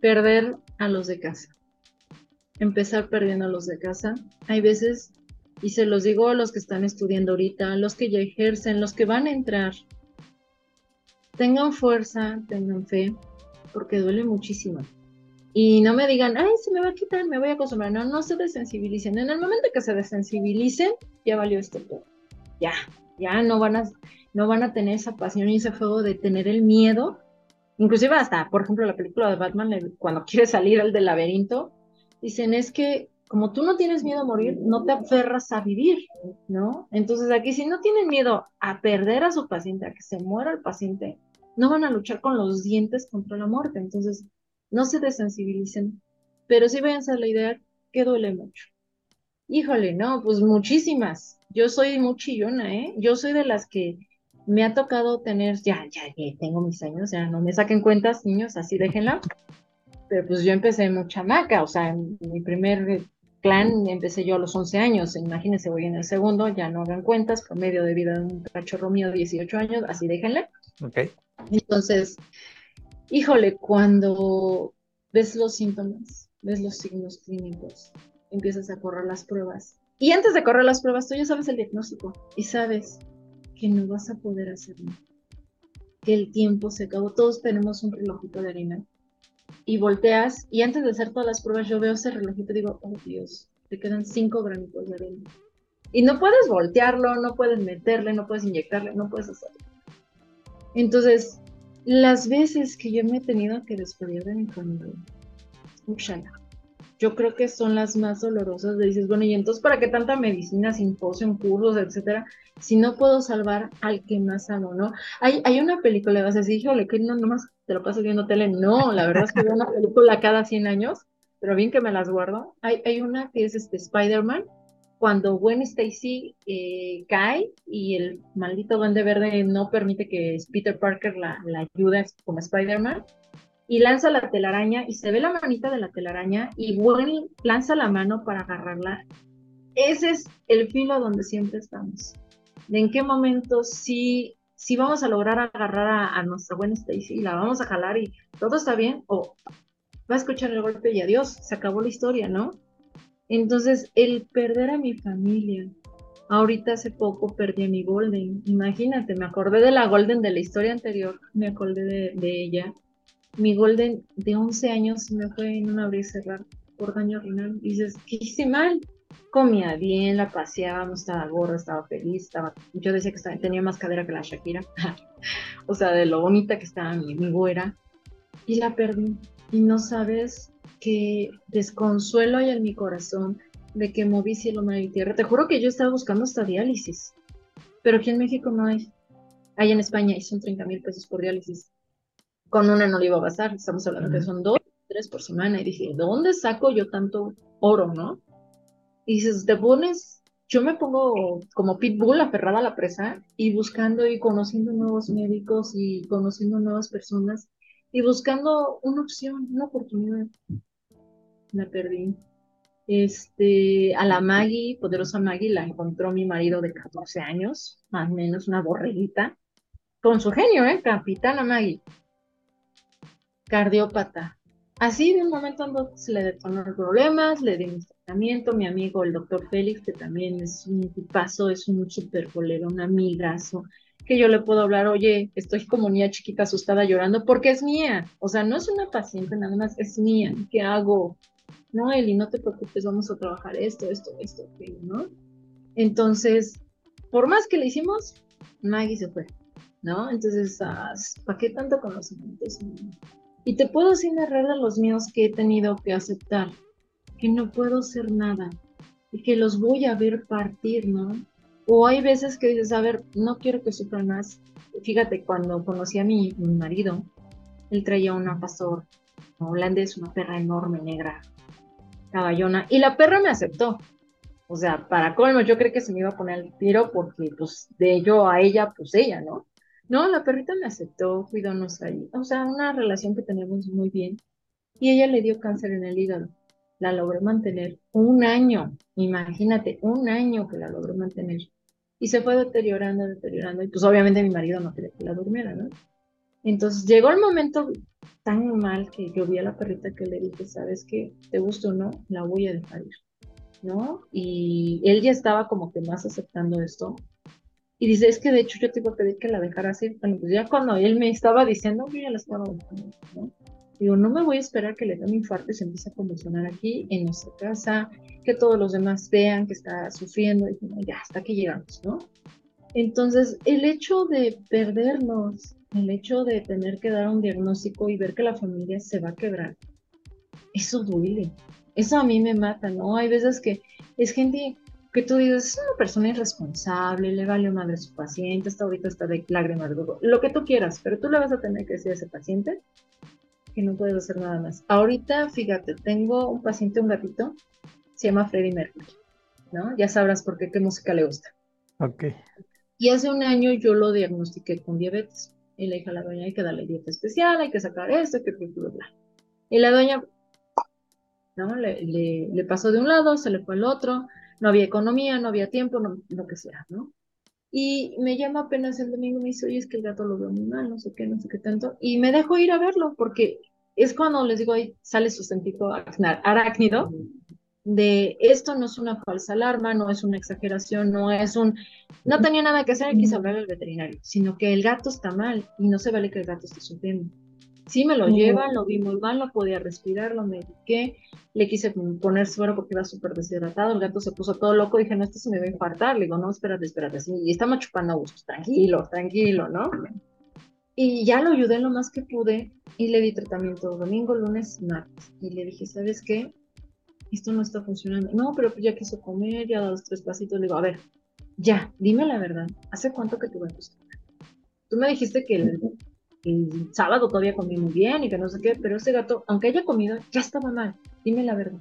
perder a los de casa. Empezar perdiendo a los de casa. Hay veces, y se los digo a los que están estudiando ahorita, a los que ya ejercen, los que van a entrar, tengan fuerza, tengan fe, porque duele muchísimo. Y no me digan, ay, se me va a quitar, me voy a acostumbrar. No, no se desensibilicen. En el momento que se desensibilicen, ya valió esto todo ya, ya no van a, no van a tener esa pasión y ese fuego de tener el miedo. Inclusive hasta, por ejemplo, la película de Batman, cuando quiere salir el del laberinto, dicen es que como tú no tienes miedo a morir, no te aferras a vivir, ¿no? Entonces aquí si no tienen miedo a perder a su paciente, a que se muera el paciente, no van a luchar con los dientes contra la muerte. Entonces, no se desensibilicen, pero sí váyanse a la idea que duele mucho. Híjole, no, pues muchísimas. Yo soy muy chillona, ¿eh? Yo soy de las que me ha tocado tener, ya, ya, ya tengo mis años, ya no me saquen cuentas, niños, así déjenla. Pero pues yo empecé muy chamaca, o sea, en mi primer clan empecé yo a los 11 años, imagínense, voy en el segundo, ya no hagan cuentas, promedio de vida de un cachorro mío, 18 años, así déjenle. Ok. Entonces, híjole, cuando ves los síntomas, ves los signos clínicos, empiezas a correr las pruebas. Y antes de correr las pruebas, tú ya sabes el diagnóstico y sabes que no vas a poder hacerlo. Que el tiempo se acabó. Todos tenemos un relojito de arena. Y volteas y antes de hacer todas las pruebas yo veo ese relojito y digo, oh Dios, te quedan cinco granitos de arena. Y no puedes voltearlo, no puedes meterle, no puedes inyectarle, no puedes hacerlo. Entonces, las veces que yo me he tenido que despedir de mi familia, Ushala, yo creo que son las más dolorosas. Le dices, bueno, y entonces, ¿para qué tanta medicina, simposio, cursos, etcétera? Si no puedo salvar al que más amo, ¿no? Hay, hay una película, vas a decir, híjole, que no nomás te lo paso viendo tele. No, la verdad es que veo una película cada 100 años, pero bien que me las guardo. Hay, hay una que es este Spider-Man, cuando Gwen Stacy eh, cae y el maldito Duende Verde no permite que Peter Parker la, la ayude como Spider-Man y lanza la telaraña y se ve la manita de la telaraña y Gwen lanza la mano para agarrarla. Ese es el filo donde siempre estamos. De en qué momento sí, si vamos a lograr agarrar a, a nuestra buena Stacy y la vamos a jalar y todo está bien, o va a escuchar el golpe y adiós, se acabó la historia, ¿no? Entonces, el perder a mi familia, ahorita hace poco perdí a mi Golden, imagínate, me acordé de la Golden de la historia anterior, me acordé de ella. Mi Golden de 11 años me fue en un abrir y cerrar por daño renal. Dices, ¿qué hice mal? Comía bien, la paseábamos, estaba gorda, estaba feliz, estaba... yo decía que tenía más cadera que la Shakira, o sea, de lo bonita que estaba mi, mi güera, y la perdí. Y no sabes qué desconsuelo hay en mi corazón de que moví cielo, mar y tierra. Te juro que yo estaba buscando hasta diálisis, pero aquí en México no hay. Hay en España y son 30 mil pesos por diálisis. Con una no le iba a bastar, estamos hablando que son dos, tres por semana. Y dije, ¿dónde saco yo tanto oro, no? Y dices, te pones, yo me pongo como pitbull aferrada a la presa y buscando y conociendo nuevos médicos y conociendo nuevas personas y buscando una opción, una oportunidad. Me perdí. Este, a la Maggie, poderosa Maggie, la encontró mi marido de 14 años, más o menos una borreguita, con su genio, ¿eh? Capitana Maggie. Cardiópata. Así de un momento a se le detonaron problemas, le di un tratamiento, mi amigo el doctor Félix, que también es un tipazo, es un super bolero, un amigazo, que yo le puedo hablar, oye, estoy como niña chiquita asustada llorando porque es mía. O sea, no es una paciente nada más, es mía. ¿Qué hago? No, Eli, no te preocupes, vamos a trabajar esto, esto, esto, ¿no? Entonces, por más que le hicimos, Maggie se fue, ¿no? Entonces, ah, ¿para qué tanto conocimiento? Y te puedo sin narrar de los míos que he tenido que aceptar, que no puedo hacer nada y que los voy a ver partir, ¿no? O hay veces que dices, a ver, no quiero que sufran más. Fíjate, cuando conocí a mi, marido, él traía una pastor holandés, una perra enorme, negra, caballona, y la perra me aceptó. O sea, para colmo, yo creí que se me iba a poner el tiro porque, pues, de yo a ella, pues ella, ¿no? No, la perrita me aceptó, cuidónos ahí. O sea, una relación que teníamos muy bien. Y ella le dio cáncer en el hígado la logré mantener un año, imagínate, un año que la logré mantener. Y se fue deteriorando, deteriorando, y pues obviamente mi marido no quería que la durmiera, ¿no? Entonces llegó el momento tan mal que yo vi a la perrita que le dije, ¿sabes qué? ¿Te gusta o no? La voy a dejar ir, ¿no? Y él ya estaba como que más aceptando esto. Y dice, es que de hecho yo te iba a pedir que la dejara así. Bueno, pues ya cuando él me estaba diciendo, yo ya la estaba dejando, ¿no? Digo, no me voy a esperar que le dé un infarto y se empiece a convulsionar aquí en nuestra casa, que todos los demás vean que está sufriendo. Y ya, hasta que llegamos, ¿no? Entonces, el hecho de perdernos, el hecho de tener que dar un diagnóstico y ver que la familia se va a quebrar, eso duele. Eso a mí me mata, ¿no? Hay veces que es gente que tú dices, es una persona irresponsable, le vale madre a su paciente, está ahorita está de lágrimas, lo que tú quieras, pero tú le vas a tener que decir a ese paciente que no puedes hacer nada más. Ahorita, fíjate, tengo un paciente, un gatito, se llama Freddie Mercury, ¿no? Ya sabrás por qué, qué música le gusta. Ok. Y hace un año yo lo diagnostiqué con diabetes. Y le dije a la doña, hay que darle dieta especial, hay que sacar esto, que bla, bla. Y la doña, ¿no? Le, le, pasó de un lado, se le fue al otro, no había economía, no había tiempo, no, lo que sea, ¿no? Y me llama apenas el domingo y me dice, oye, es que el gato lo veo muy mal, no sé qué, no sé qué tanto. Y me dejo ir a verlo porque es cuando les digo, ahí sale su sentido arácnido de esto no es una falsa alarma, no es una exageración, no es un... No tenía nada que hacer, quise hablar al veterinario, sino que el gato está mal y no se vale que el gato esté sufriendo. Sí me lo llevan, lo vi muy mal, no podía respirar, lo mediqué, le quise poner suero porque iba súper deshidratado, el gato se puso todo loco, dije, no, esto se me va a infartar, le digo, no, espérate, espérate, y estaba chupando a gusto, tranquilo, tranquilo, ¿no? Y ya lo ayudé lo más que pude y le di tratamiento domingo, lunes, martes, y le dije, ¿sabes qué? Esto no está funcionando. No, pero pues ya quiso comer, ya dos, tres pasitos, le digo, a ver, ya, dime la verdad, ¿hace cuánto que tuve gato Tú me dijiste que el el sábado todavía comí muy bien y que no sé qué, pero ese gato, aunque haya comido, ya estaba mal, dime la verdad.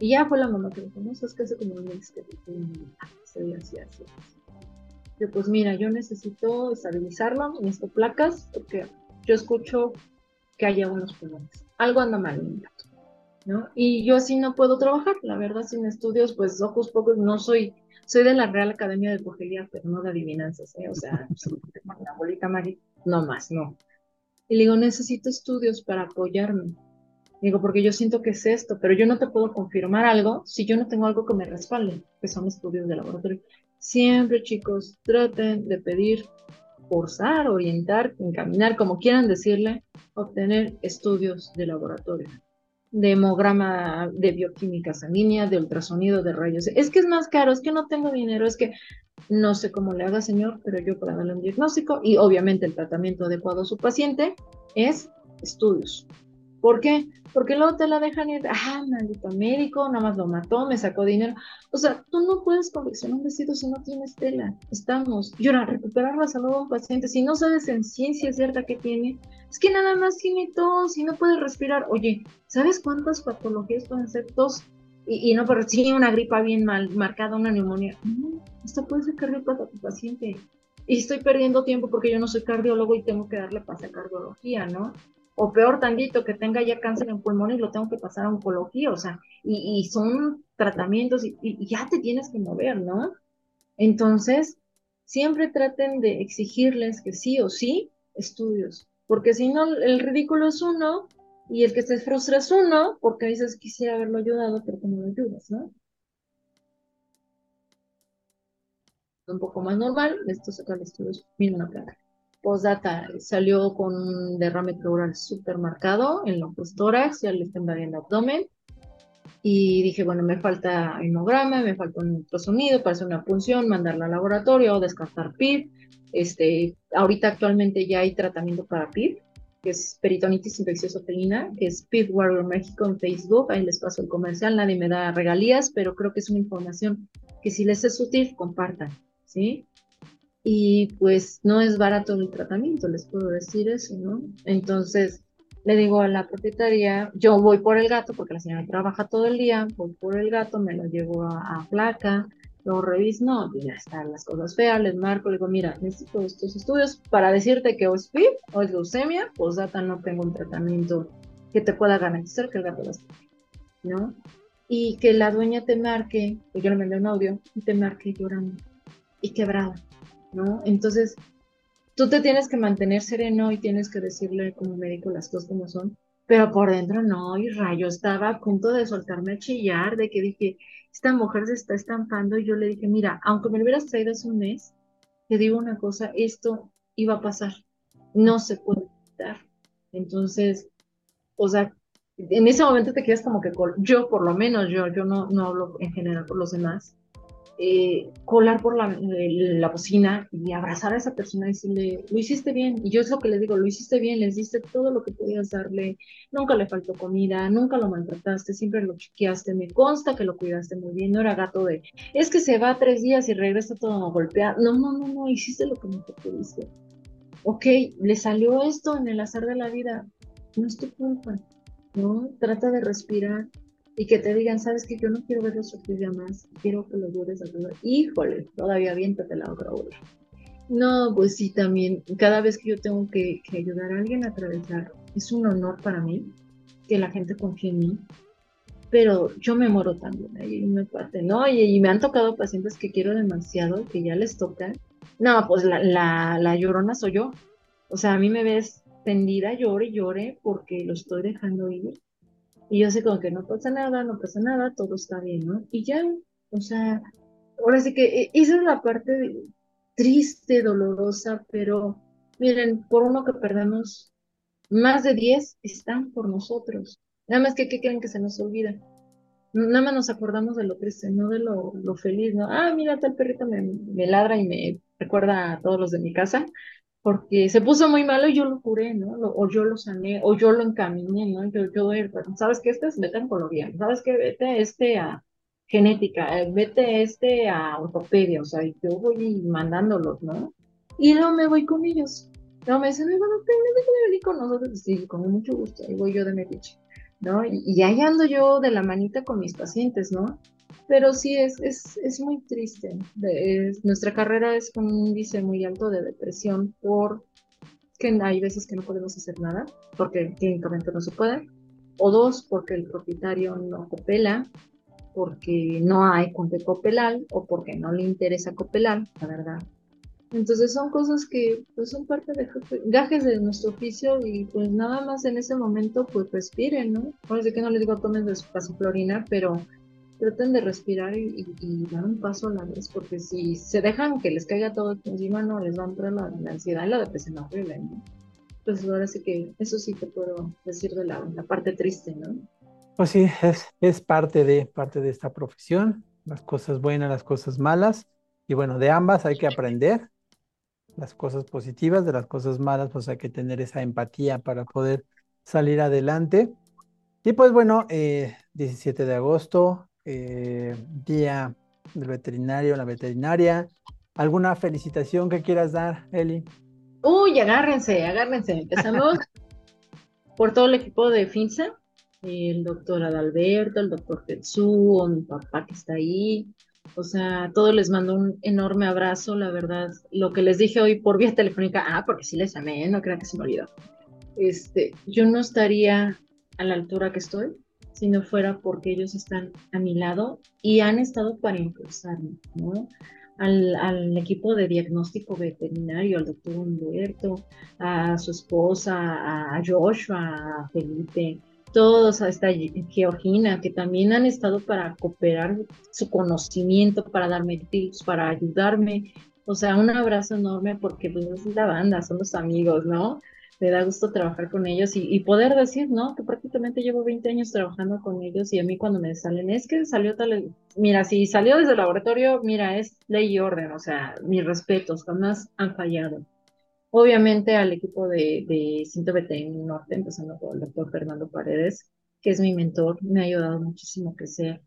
Y ya fue la mamá que dijo, no, sabes que hace como un mes que se veía así, así, Yo, pues mira, yo necesito estabilizarlo, necesito placas, porque yo escucho que haya unos problemas. Algo anda mal en mi gato. ¿no? Y yo así no puedo trabajar, la verdad, sin estudios, pues ojos pocos, no soy, soy de la Real Academia de Brujería, pero no de adivinanzas, ¿eh? O sea, la bolita mágica, no más, no. Y le digo, necesito estudios para apoyarme. Digo, porque yo siento que es esto, pero yo no te puedo confirmar algo si yo no tengo algo que me respalde, que son estudios de laboratorio. Siempre, chicos, traten de pedir, forzar, orientar, encaminar, como quieran decirle, obtener estudios de laboratorio de hemograma de bioquímica sanguínea, de ultrasonido, de rayos. Es que es más caro, es que no tengo dinero, es que no sé cómo le haga, señor, pero yo para darle un diagnóstico y obviamente el tratamiento adecuado a su paciente es estudios. ¿Por qué? Porque luego te la dejan ir, ah, maldito médico, nada más lo mató, me sacó dinero. O sea, tú no puedes confeccionar un vestido si no tienes tela. Estamos. Y ahora, recuperar la salud de un paciente, si no sabes en ciencia cierta que tiene, es que nada más tiene tos y no puede respirar. Oye, ¿sabes cuántas patologías pueden ser tos? Y, no, pero sí, una gripa bien mal marcada, una neumonía. Esto puede ser cardiopata a tu paciente. Y estoy perdiendo tiempo porque yo no soy cardiólogo y tengo que darle pase a cardiología, ¿no? o peor tantito, que tenga ya cáncer en pulmón y lo tengo que pasar a oncología, o sea, y, son tratamientos y, ya te tienes que mover, ¿no? Entonces, siempre traten de exigirles que sí o sí estudios, porque si no, el ridículo es uno y el que se frustra es uno, porque dices quisiera haberlo ayudado, pero como lo ayudas, ¿no? Un poco más normal, esto sacar estudios, mira una placa. Postdata, salió con un derrame pleural súper marcado en los tórax, ya le está invadiendo el abdomen. Y dije, bueno, me falta hemograma, me falta un ultrasonido para hacer una punción, mandarla al laboratorio descartar PIB. Este, ahorita actualmente ya hay tratamiento para PIB, que es peritonitis infecciosa felina, que es PIB Warrior México en Facebook. Ahí les paso el comercial, nadie me da regalías, pero creo que es una información que si les es útil, compartan, ¿sí? y pues no es barato el tratamiento, les puedo decir eso, ¿no? Entonces le digo a la propietaria, yo voy por el gato porque la señora trabaja todo el día, voy por el gato, me lo llevo a, placa, lo reviso, no, pues ya están las cosas feas, les marco, le digo, mira, necesito estos estudios para decirte que o es PIB o es leucemia, pues data no tengo un tratamiento que te pueda garantizar que el gato las ¿no? Y que la dueña te marque, pues yo le mandé un audio, y te marque llorando y quebrada ¿no? Entonces, tú te tienes que mantener sereno y tienes que decirle como médico las cosas como son, pero por dentro no, y rayo, estaba a punto de soltarme a chillar, de que dije, esta mujer se está estampando, y yo le dije, mira, aunque me lo hubieras traído hace un mes, te digo una cosa, esto iba a pasar, no se puede evitar. Entonces, o sea, en ese momento te quedas como que, yo por lo menos, yo, yo no, no hablo en general por los demás, eh, colar por la, la, bocina y abrazar a esa persona y decirle, lo hiciste bien. Y yo es lo que le digo, lo hiciste bien, les diste todo lo que podías darle, nunca le faltó comida, nunca lo maltrataste, siempre lo chequeaste, me consta que lo cuidaste muy bien, no era gato de, es que se va tres días y regresa todo golpeado. No, no, no, no, hiciste lo que me pediste. Ok, le salió esto en el azar de la vida, no es tu culpa, ¿no? Trata de respirar, y que te digan, sabes que yo no quiero verlo sufrir ya más, quiero que lo dures a todo. Híjole, todavía aviéntate la otra hora. No, pues sí, también, cada vez que yo tengo que, ayudar a alguien a atravesar, es un honor para mí que la gente confíe en mí, pero yo me muero también, ahí me parte, ¿no? Y, me han tocado pacientes que quiero demasiado, que ya les toca. No, pues la, la, llorona soy yo. O sea, a mí me ves tendida, llore, llore, porque lo estoy dejando ir y yo sé como que no pasa nada, no pasa nada, todo está bien, ¿no? Y ya, o sea, ahora sí que e, esa es la parte triste, dolorosa, pero miren, por uno que perdamos, más de 10 están por nosotros. Nada más que, ¿qué creen que se nos olvida? Nada más nos acordamos de lo triste, no de lo, lo feliz, ¿no? Ah, mira, tal perrito me, me ladra y me recuerda a todos los de mi casa porque se puso muy malo y yo lo curé, ¿no? o yo lo sané, o yo lo encaminé, ¿no? Yo, yo ¿sabes qué? Este es vete a oncología, ¿sabes qué? Vete este a genética, eh, vete este a ortopedia, o sea, yo voy mandándolos, ¿no? Y luego me voy con ellos. No, me dicen, bueno, te venir con nosotros, sí, con mucho gusto, ahí voy yo de mediche, ¿no? Y, y ahí ando yo de la manita con mis pacientes, ¿no? Pero sí es, es, es muy triste. nuestra carrera es con un índice muy alto de depresión por que hay veces que no podemos hacer nada, porque clínicamente no se puede. o dos, porque el propietario no copela, porque no hay con qué copelar o porque no le interesa copelar, la verdad. Entonces son cosas que pues son parte de gajes de nuestro oficio y pues nada más en ese momento pues respiren, ¿no? Ahora sí que no les digo tomen de su florina, pero traten de respirar y, dar un paso a la vez, porque si se dejan que les caiga todo encima, no les va a entrar la, ansiedad y la depresión horrible, ¿no? Pues ahora sí que eso sí te puedo decir de la, la parte triste, ¿no? Pues sí, es, es parte de, parte de esta profesión, las cosas buenas, las cosas malas, y bueno, de ambas hay que aprender, las cosas positivas, de las cosas malas, pues hay que tener esa empatía para poder salir adelante. Y pues bueno, 17 eh, de agosto, eh, Día del Veterinario, la veterinaria. ¿Alguna felicitación que quieras dar, Eli? Uy, agárrense, agárrense. Empezamos por todo el equipo de FINSA, el doctor Adalberto, el doctor Tetsuo, mi papá que está ahí. O sea, a todos les mando un enorme abrazo, la verdad. Lo que les dije hoy por vía telefónica, ah, porque sí les amé, no crean que se me olvidó. Este, yo no estaría a la altura que estoy si no fuera porque ellos están a mi lado y han estado para impulsarme, ¿no? Al, equipo de diagnóstico veterinario, al doctor Humberto, a su esposa, a Joshua, a Felipe, todos, a esta Georgina, que también han estado para cooperar su conocimiento, para darme tips, para ayudarme. O sea, un abrazo enorme porque pues es la banda, son los amigos, ¿no? Me da gusto trabajar con ellos y, poder decir, ¿no? Que prácticamente llevo 20 años trabajando con ellos y a mí cuando me salen, es que salió tal, mira, si salió desde el laboratorio, mira, es ley y orden, o sea, mis respetos, jamás han fallado. Obviamente al equipo de, de Cinto BTN Norte, empezando por el doctor Fernando Paredes, que es mi mentor, me ha ayudado muchísimo a crecer.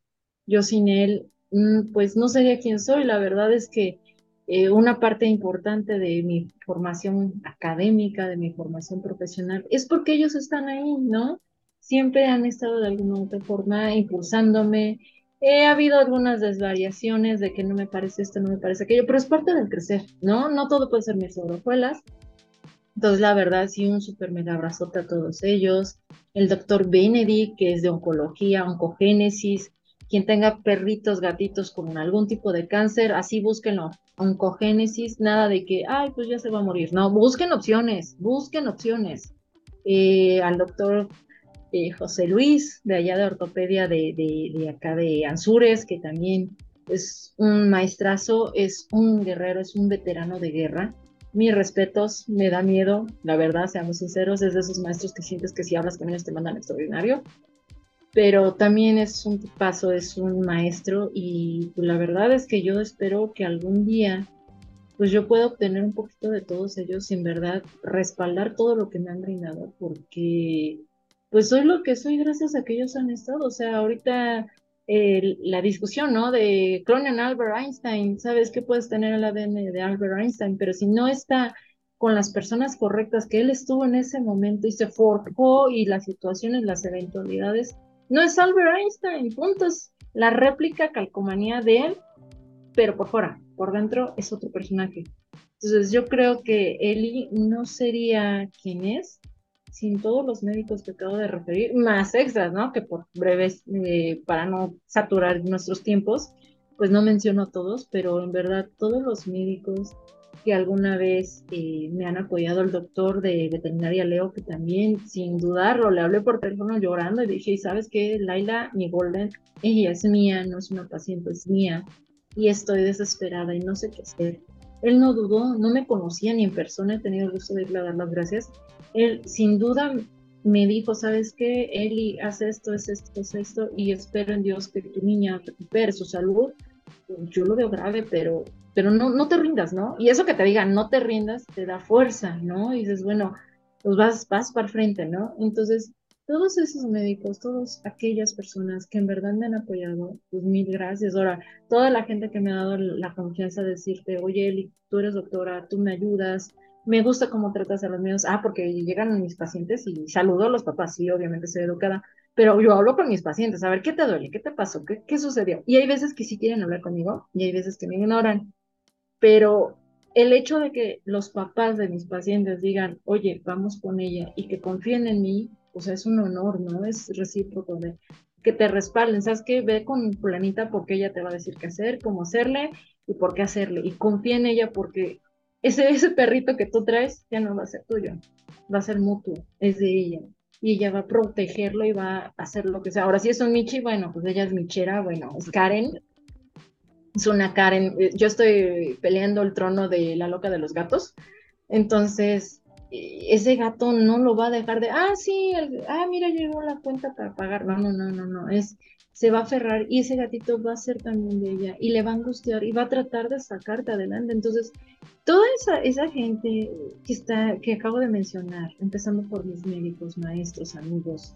Yo sin él, mm, pues no sería quien soy, la verdad es que eh, una parte importante de mi formación académica, de mi formación profesional, es porque ellos están ahí, ¿no? Siempre han estado de alguna otra forma impulsándome. He habido algunas desvariaciones de que no me parece esto, no me parece aquello, pero es parte del crecer, ¿no? No todo puede ser mis sobrejuelas. Entonces, la verdad, sí, un súper mega abrazote a todos ellos. El doctor Benedict, que es de oncología, oncogénesis, quien tenga perritos, gatitos con algún tipo de cáncer, así búsquenlo. Oncogénesis, nada de que, ay, pues ya se va a morir. No, busquen opciones, busquen opciones. Eh, al doctor eh, José Luis, de allá de ortopedia de, de, acá de Anzures, que también es un maestrazo, es un guerrero, es un veterano de guerra. Mis respetos, me da miedo, la verdad, seamos sinceros, es de esos maestros que sientes que si hablas con ellos te mandan extraordinario pero también es un paso, es un maestro y pues, la verdad es que yo espero que algún día pues yo pueda obtener un poquito de todos ellos y en verdad respaldar todo lo que me han brindado porque pues soy lo que soy gracias a que ellos han estado, o sea, ahorita la discusión, ¿no? De Cronen Albert Einstein, ¿sabes qué puedes tener el ADN de Albert Einstein? Pero si no está con las personas correctas que él estuvo en ese momento y se forjó y las situaciones, las eventualidades, no es Albert Einstein, puntos. La réplica calcomanía de él, pero por fuera, por dentro es otro personaje. Entonces yo creo que Eli no sería quien es sin todos los médicos que acabo de referir, más extras, ¿no? Que por breves, eh, para no saturar nuestros tiempos, pues no menciono todos, pero en verdad todos los médicos, que alguna vez eh, me han apoyado el doctor de veterinaria Leo, que también sin dudarlo le hablé por teléfono llorando y dije, ¿sabes qué? Laila, mi Golden, ella es mía, no es una paciente, es mía y estoy desesperada y no sé qué hacer. Él no dudó, no me conocía ni en persona, he tenido el gusto de irle a dar las gracias. Él sin duda me dijo, ¿sabes qué? Eli, haz esto, es esto, es esto y espero en Dios que tu niña recupere su salud. Yo lo veo grave, pero pero no, no te rindas, ¿no? Y eso que te digan, no te rindas, te da fuerza, ¿no? Y dices, bueno, pues vas, vas para frente, ¿no? Entonces, todos esos médicos, todas aquellas personas que en verdad me han apoyado, pues mil gracias. Ahora, toda la gente que me ha dado la confianza de decirte, oye, Eli, tú eres doctora, tú me ayudas, me gusta cómo tratas a los míos. Ah, porque llegan mis pacientes y saludo a los papás, sí, obviamente soy educada, pero yo hablo con mis pacientes, a ver, ¿qué te duele? ¿Qué te pasó? ¿Qué, qué sucedió? Y hay veces que sí quieren hablar conmigo y hay veces que me ignoran pero el hecho de que los papás de mis pacientes digan, oye, vamos con ella y que confíen en mí, o sea, es un honor, ¿no? Es recíproco de que te respalden, ¿sabes qué? Ve con planita porque ella te va a decir qué hacer, cómo hacerle y por qué hacerle. Y confía en ella porque ese, ese perrito que tú traes ya no va a ser tuyo, va a ser mutuo, es de ella. Y ella va a protegerlo y va a hacer lo que sea. Ahora, si es un Michi, bueno, pues ella es Michera, bueno, es Karen. Es una Karen. Eh, yo estoy peleando el trono de la loca de los gatos. Entonces, ese gato no lo va a dejar de, ah, sí, ah, mira, llegó la cuenta para pagar. No, no, no, no, no, es, se va a aferrar y ese gatito va a ser también de ella y le va a angustiar y va a tratar de sacarte adelante. Entonces, toda esa, esa gente que está, que acabo de mencionar, empezando por mis médicos, maestros, amigos,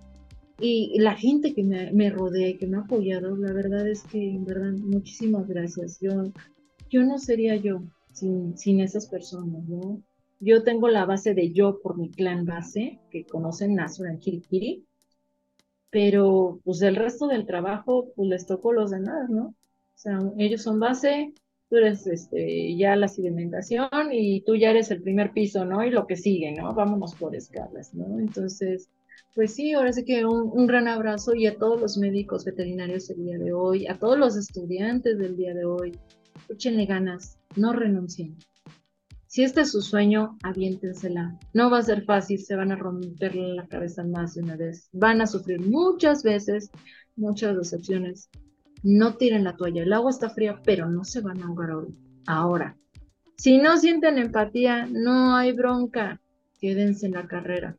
y la gente que me, me rodea, que me ha apoyado, la verdad es que, en verdad, muchísimas gracias. Yo, yo no sería yo sin, sin esas personas, ¿no? Yo tengo la base de yo por mi clan base, que conocen Nazura en Kirikiri, pero pues el resto del trabajo pues les tocó los demás, ¿no? O sea, ellos son base, tú eres este, ya la sedimentación y tú ya eres el primer piso, ¿no? Y lo que sigue, ¿no? Vámonos por escalas, ¿no? Entonces, pues sí, ahora sí que un, un, gran abrazo y a todos los médicos veterinarios del día de hoy, a todos los estudiantes del día de hoy, échenle ganas, no renuncien. Si este es su sueño, aviéntensela. No va a ser fácil, se van a romper la cabeza más de una vez. Van a sufrir muchas veces, muchas decepciones. No tiren la toalla. El agua está fría, pero no se van a ahogar. Ahora, si no sienten empatía, no hay bronca. Quédense en la carrera.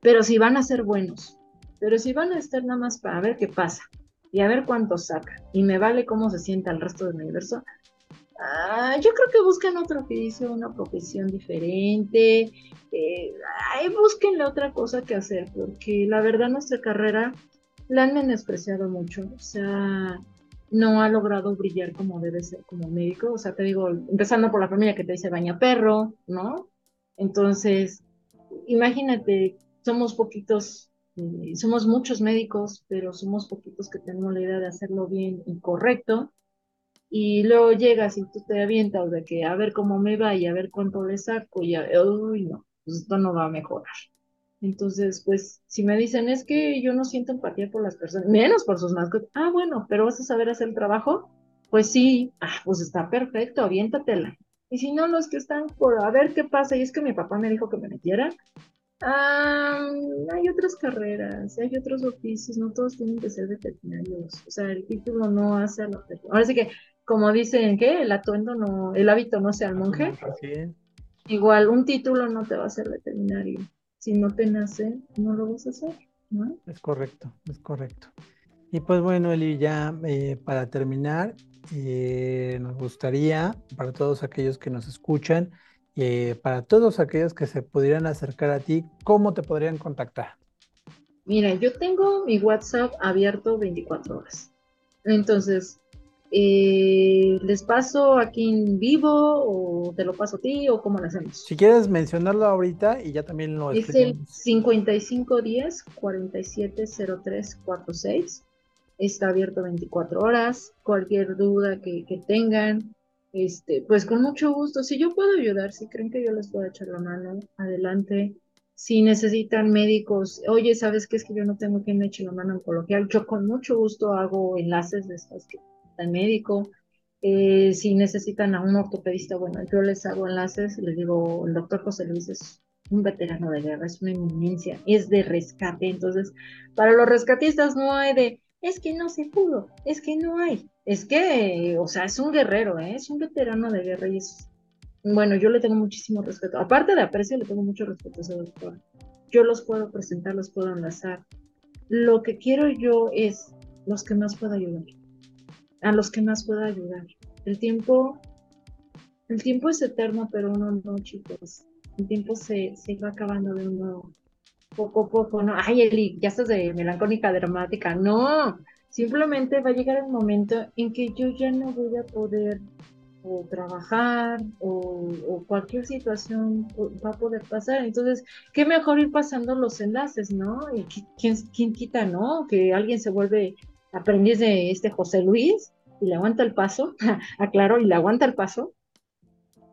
Pero si van a ser buenos, pero si van a estar nada más para ver qué pasa y a ver cuánto saca, y me vale cómo se sienta el resto del universo, Ah, yo creo que buscan otro oficio, una profesión diferente. Eh, búsquenle otra cosa que hacer, porque la verdad nuestra carrera la han menospreciado mucho. O sea, no ha logrado brillar como debe ser como médico. O sea, te digo, empezando por la familia que te dice baña perro, ¿no? Entonces, imagínate, somos poquitos, eh, somos muchos médicos, pero somos poquitos que tenemos la idea de hacerlo bien y correcto y luego llegas y tú te avientas de que a ver cómo me va y a ver cuánto le saco y a, uy, no, pues esto no va a mejorar. Entonces, pues, si me dicen es que yo no siento empatía por las personas, menos por sus mascotas, ah, bueno, pero vas a saber hacer el trabajo, pues sí, ah, pues está perfecto, aviéntatela. Y si no, los que están por a ver qué pasa, y es que mi papá me dijo que me metiera, ah, hay otras carreras, hay otros oficios, no todos tienen que ser veterinarios. O sea, el título no hace a la. Ahora sí que como dicen que el atuendo no, el hábito no sea el monje. Igual, un título no te va a hacer veterinario. Si no te nace, no lo vas a hacer, ¿no? Es correcto, es correcto. Y pues bueno, Eli, ya eh, para terminar, eh, nos gustaría, para todos aquellos que nos escuchan, eh, para todos aquellos que se pudieran acercar a ti, ¿cómo te podrían contactar? Mira, yo tengo mi WhatsApp abierto 24 horas. Entonces, eh, ¿Les paso aquí en vivo o te lo paso a ti o cómo lo hacemos? Si quieres mencionarlo ahorita y ya también lo Es el 5510 470346. Está abierto 24 horas. Cualquier duda que, que, tengan, este, pues con mucho gusto. Si yo puedo ayudar, si creen que yo les puedo echar la mano, adelante. Si necesitan médicos, oye, ¿sabes qué es que yo no tengo quien me eche la mano en coloquial? Yo con mucho gusto hago enlaces de estas que al médico. Eh, si necesitan a un ortopedista, bueno, yo les hago enlaces, les digo, el doctor José Luis es un veterano de guerra, es una eminencia, es de rescate. Entonces, para los rescatistas no hay de, es que no se pudo, es que no hay, es que, o sea, es un guerrero, ¿eh? es un veterano de guerra y es, bueno, yo le tengo muchísimo respeto. Aparte de aprecio, le tengo mucho respeto a ese doctor. Yo los puedo presentar, los puedo enlazar. Lo que quiero yo es los que más puedo ayudar a los que más pueda ayudar. El tiempo, el tiempo es eterno, pero uno no, chicos. El tiempo se, se va acabando de uno poco a poco, ¿no? Ay, Eli, ya estás de melancólica dramática. No, simplemente va a llegar el momento en que yo ya no voy a poder o trabajar o, o, cualquier situación va a poder pasar. Entonces, qué mejor ir pasando los enlaces, ¿no? Y quién, quién quita, ¿no? Que alguien se vuelve aprendiz de este José Luis y le aguanta el paso, aclaro, y le aguanta el paso,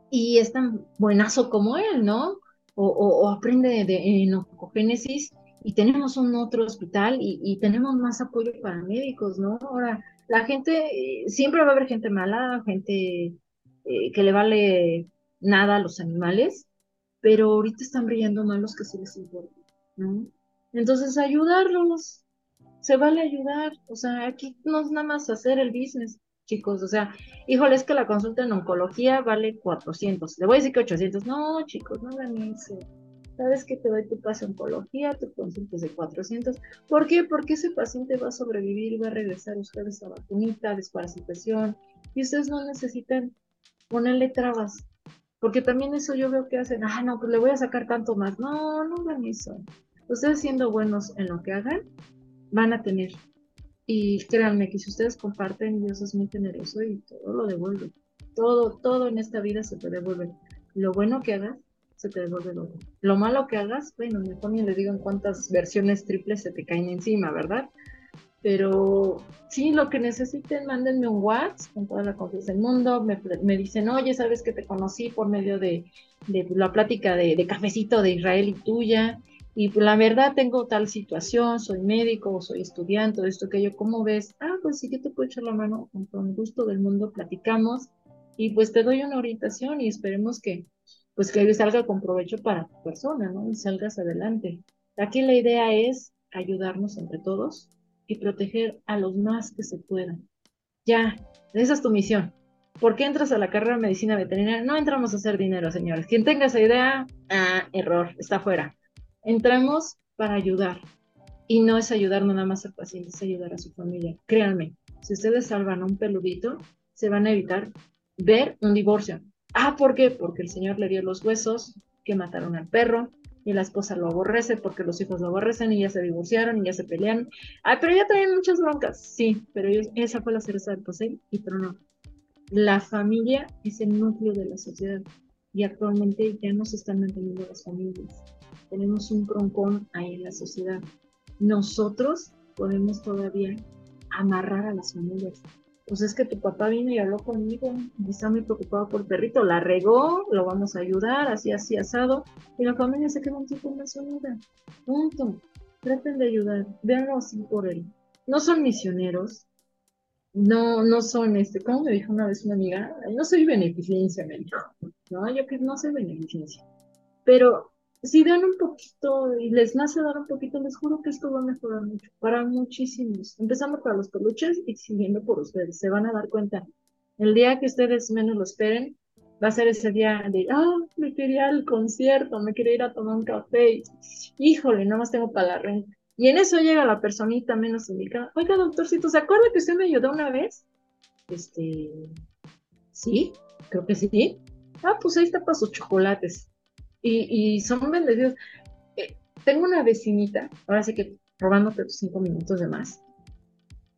y es tan buenazo como él, ¿no? O, aprende de, en y tenemos un otro hospital y, tenemos más apoyo para médicos, ¿no? Ahora, la gente, eh, siempre va a haber gente mala, gente eh, que le vale nada a los animales, pero ahorita están brillando más los que sí les importa, ¿no? Entonces, ayudarlos, se vale ayudar, o sea, aquí no es nada más hacer el business, chicos, o sea, híjole, es que la consulta en oncología vale 400, le voy a decir que 800, no, chicos, no hagan eso, sabes que te doy tu pase oncología, tu consulta es de 400. ¿Por qué? Porque ese paciente va a sobrevivir va a regresar a ustedes a vacunita, desparasitación, y ustedes no necesitan ponerle trabas. Porque también eso yo veo que hacen, ah, no, pues le voy a sacar tanto más. No, no hagan eso. Ustedes siendo buenos en lo que hagan, van a tener. Y créanme que si ustedes comparten, Dios es muy generoso y todo lo devuelve. Todo, todo en esta vida se te devuelve. Lo bueno que hagas, se te devuelve lo Lo malo que hagas, bueno, mejor ni le digo en cuántas versiones triples se te caen encima, ¿verdad? Pero sí, lo que necesiten, mándenme un WhatsApp con toda la confianza del mundo. Me, me dicen, oye, sabes que te conocí por medio de, de la plática de, cafecito de Israel y tuya. Y la verdad tengo tal situación, soy médico, soy estudiante, esto que yo, ¿cómo ves? Ah, pues sí, yo te puedo echar la mano con, gusto del mundo, platicamos y pues te doy una orientación y esperemos que, pues que salga con provecho para tu persona, ¿no? Y salgas adelante. Aquí la idea es ayudarnos entre todos y proteger a los más que se puedan. Ya, esa es tu misión. ¿Por qué entras a la carrera de medicina veterinaria? No entramos a hacer dinero, señores. Quien tenga esa idea, ah, error, está fuera. Entramos para ayudar. Y no es ayudar nada más al paciente, es ayudar a su familia. Créanme, si ustedes salvan a un peludito, se van a evitar ver un divorcio. Ah, ¿por qué? Porque el Señor le dio los huesos que mataron al perro y la esposa lo aborrece porque los hijos lo aborrecen y ya se divorciaron y ya se pelean. Ah, pero ya traen muchas broncas. Sí, pero esa fue la cereza del pastel y pero no. La familia es el núcleo de la sociedad y actualmente ya no se están manteniendo las familias. Tenemos un broncón ahí en la sociedad. Nosotros podemos todavía amarrar a las familias pues es que tu papá vino y habló conmigo está muy preocupado por el perrito, la regó, lo vamos a ayudar, así, así, asado, y la familia se queda un tipo más unida. Punto. Traten de ayudar, véanlo así por él. No son misioneros, no, no son, este, como me dijo una vez una amiga, no soy beneficencia, me dijo, no, yo que no soy beneficencia, pero si dan un poquito y les nace dar un poquito, les juro que esto va a mejorar mucho, para muchísimos. Empezando para los peluches y siguiendo por ustedes. Se van a dar cuenta. El día que ustedes menos lo esperen, va a ser ese día de, ah, me quería al concierto, me quería ir a tomar un café. Híjole, nada más tengo para la. Y en eso llega la personita menos indicada. Oiga, doctorcito, ¿se acuerda que usted me ayudó una vez? Este, sí, creo que sí. Ah, pues ahí está para sus chocolates y, son bendecidos. Eh, tengo una vecinita, ahora sí que robándote tus cinco minutos de más,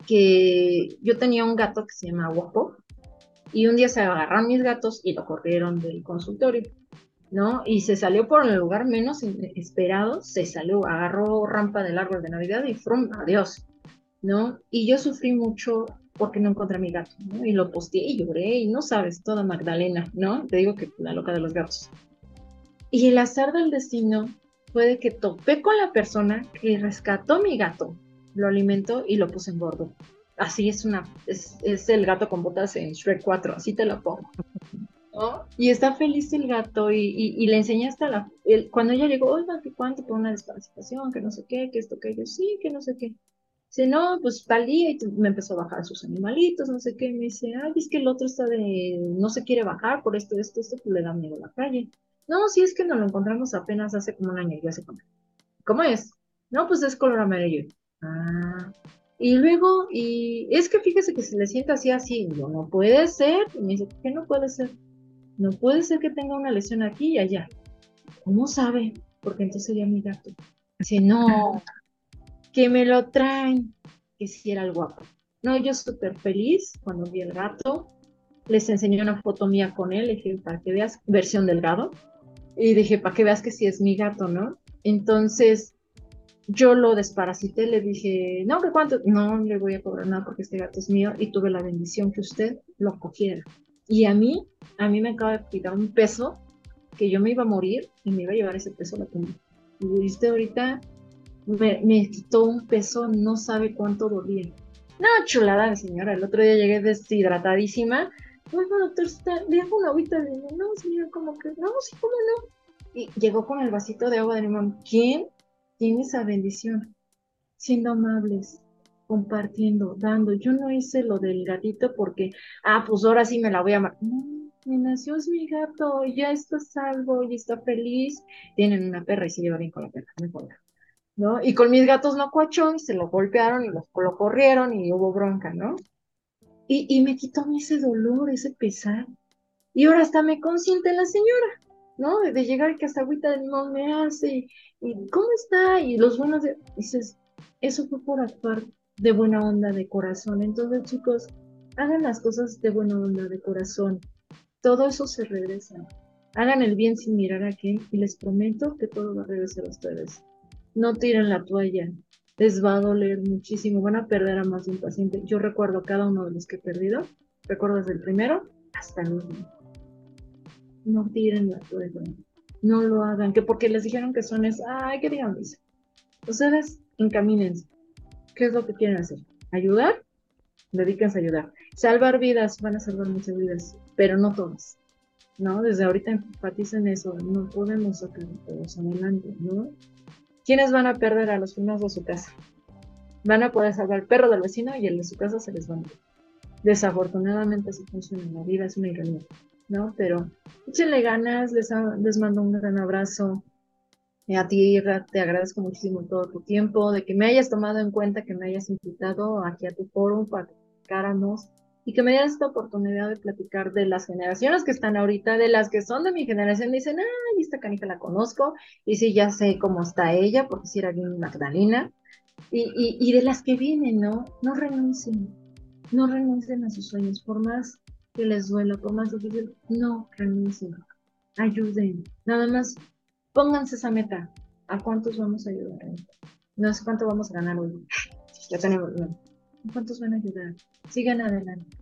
que yo tenía un gato que se llama Guapo, y un día se agarraron mis gatos y lo corrieron del consultorio, ¿no? Y se salió por el lugar menos esperado, se salió, agarró rampa del árbol de Navidad y frum, adiós, ¿no? Y yo sufrí mucho porque no encontré a mi gato, ¿no? Y lo posteé y lloré y no sabes, toda Magdalena, ¿no? Te digo que la loca de los gatos. Y el azar del destino fue que topé con la persona que rescató mi gato, lo alimentó y lo puse en gordo. Así es una, es, el gato con botas en Shrek 4, así te lo pongo. Y está feliz el gato y, le enseñé hasta la, cuando ella llegó, oiga, ¿qué cuánto por una desparasitación? Que no sé qué, que esto, que yo, sí, que no sé qué. Dice, no, pues tal día, y me empezó a bajar sus animalitos, no sé qué. Me dice, ay, es que el otro está de, no se quiere bajar por esto, esto, esto, pues le da miedo a la calle. No, si es que nos lo encontramos apenas hace como un año, yo hace como. ¿Cómo es? No, pues es color amarillo. Ah. Y luego, y es que fíjese que se le sienta así, así. No, no puede ser. Y me dice, ¿por qué no puede ser? No puede ser que tenga una lesión aquí y allá. ¿Cómo sabe? Porque entonces sería mi gato. Dice, no, que me lo traen, que si era el guapo. No, yo súper feliz cuando vi el gato. Les enseñé una foto mía con él, dije, para que veas, versión delgado. Y dije, para que veas que sí es mi gato, ¿no? Entonces, yo lo desparasité, le dije, no, ¿qué cuánto? No le voy a cobrar nada porque este gato es mío y tuve la bendición que usted lo cogiera. Y a mí, a mí me acaba de quitar un peso que yo me iba a morir y me iba a llevar ese peso a la tumba. Y usted ahorita me, me quitó un peso, no sabe cuánto dolía. No, chulada, señora. El otro día llegué deshidratadísima. Bueno, doctor, está, le hago una agüita de limón. No, señora, como que, no, sí, cómo no. Y llegó con el vasito de agua de limón. ¿Quién tiene esa bendición? Siendo amables, compartiendo, dando. Yo no hice lo del gatito porque, ah, pues ahora sí me la voy a amar. No, me nació es mi gato, ya está salvo, y está feliz. Tienen una perra y se lleva bien con la perra, no importa. ¿No? Y con mis gatos no cuachó y se lo golpearon y los, lo corrieron y hubo bronca, ¿no? Y, me quitó ese dolor, ese pesar. Y ahora hasta me consiente la señora, ¿no? De, llegar que hasta agüita de limón me hace, y, ¿cómo está? Y los buenos, de, dices, eso fue por actuar de buena onda, de corazón. Entonces, chicos, hagan las cosas de buena onda, de corazón. Todo eso se regresa. Hagan el bien sin mirar a quién y les prometo que todo va a regresar a ustedes. No tiren la toalla. Les va a doler muchísimo. Van a perder a más de un paciente. Yo recuerdo cada uno de los que he perdido. Recuerdo desde el primero hasta el último. No tiren la toalla. No lo hagan. Que porque les dijeron que son es, ay, que digan Ustedes encamínense. ¿Qué es lo que quieren hacer? ¿Ayudar? Dedíquense a ayudar. Salvar vidas, van a salvar muchas vidas, pero no todas. ¿No? Desde ahorita enfaticen eso, no podemos sacar todos adelante, ¿no? ¿Quiénes van a perder a los primeros de su casa? Van a poder salvar el perro del vecino y el de su casa se les va a ir. Desafortunadamente así funciona la vida, es una ironía, ¿no? Pero échenle ganas, les, les mando un gran abrazo, a ti, te agradezco muchísimo todo tu tiempo, de que me hayas tomado en cuenta, que me hayas invitado aquí a tu foro para platicáramos y que me dieras esta oportunidad de platicar de las generaciones que están ahorita, de las que son de mi generación, dicen, ay, esta canija la conozco, y sí, ya sé cómo está ella, porque si era bien Magdalena, y, y, de las que vienen, ¿no? No renuncien, no renuncien a sus sueños, por más que les duela, por más difícil, no renuncien, ayuden, nada más Pónganse esa meta. ¿A cuántos vamos a ayudar? No sé cuánto vamos a ganar hoy. Ya tenemos. ¿A cuántos van a ayudar? Sigan adelante.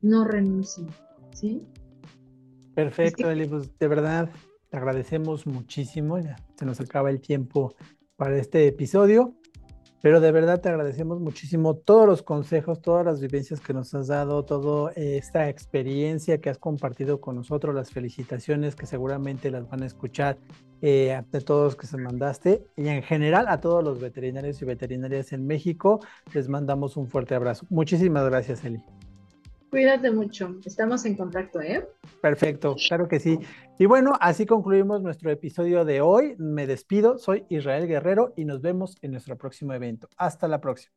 No renuncien. ¿Sí? Perfecto, Eli. Pues de verdad, te agradecemos muchísimo. Ya se nos acaba el tiempo para este episodio. Pero de verdad te agradecemos muchísimo todos los consejos, todas las vivencias que nos has dado, toda esta experiencia que has compartido con nosotros, las felicitaciones que seguramente las van a escuchar eh, de todos que se mandaste y en general a todos los veterinarios y veterinarias en México les mandamos un fuerte abrazo. Muchísimas gracias, Eli. Cuídate mucho, estamos en contacto, ¿eh? Perfecto, claro que sí. Y bueno, así concluimos nuestro episodio de hoy. Me despido, soy Israel Guerrero y nos vemos en nuestro próximo evento. Hasta la próxima.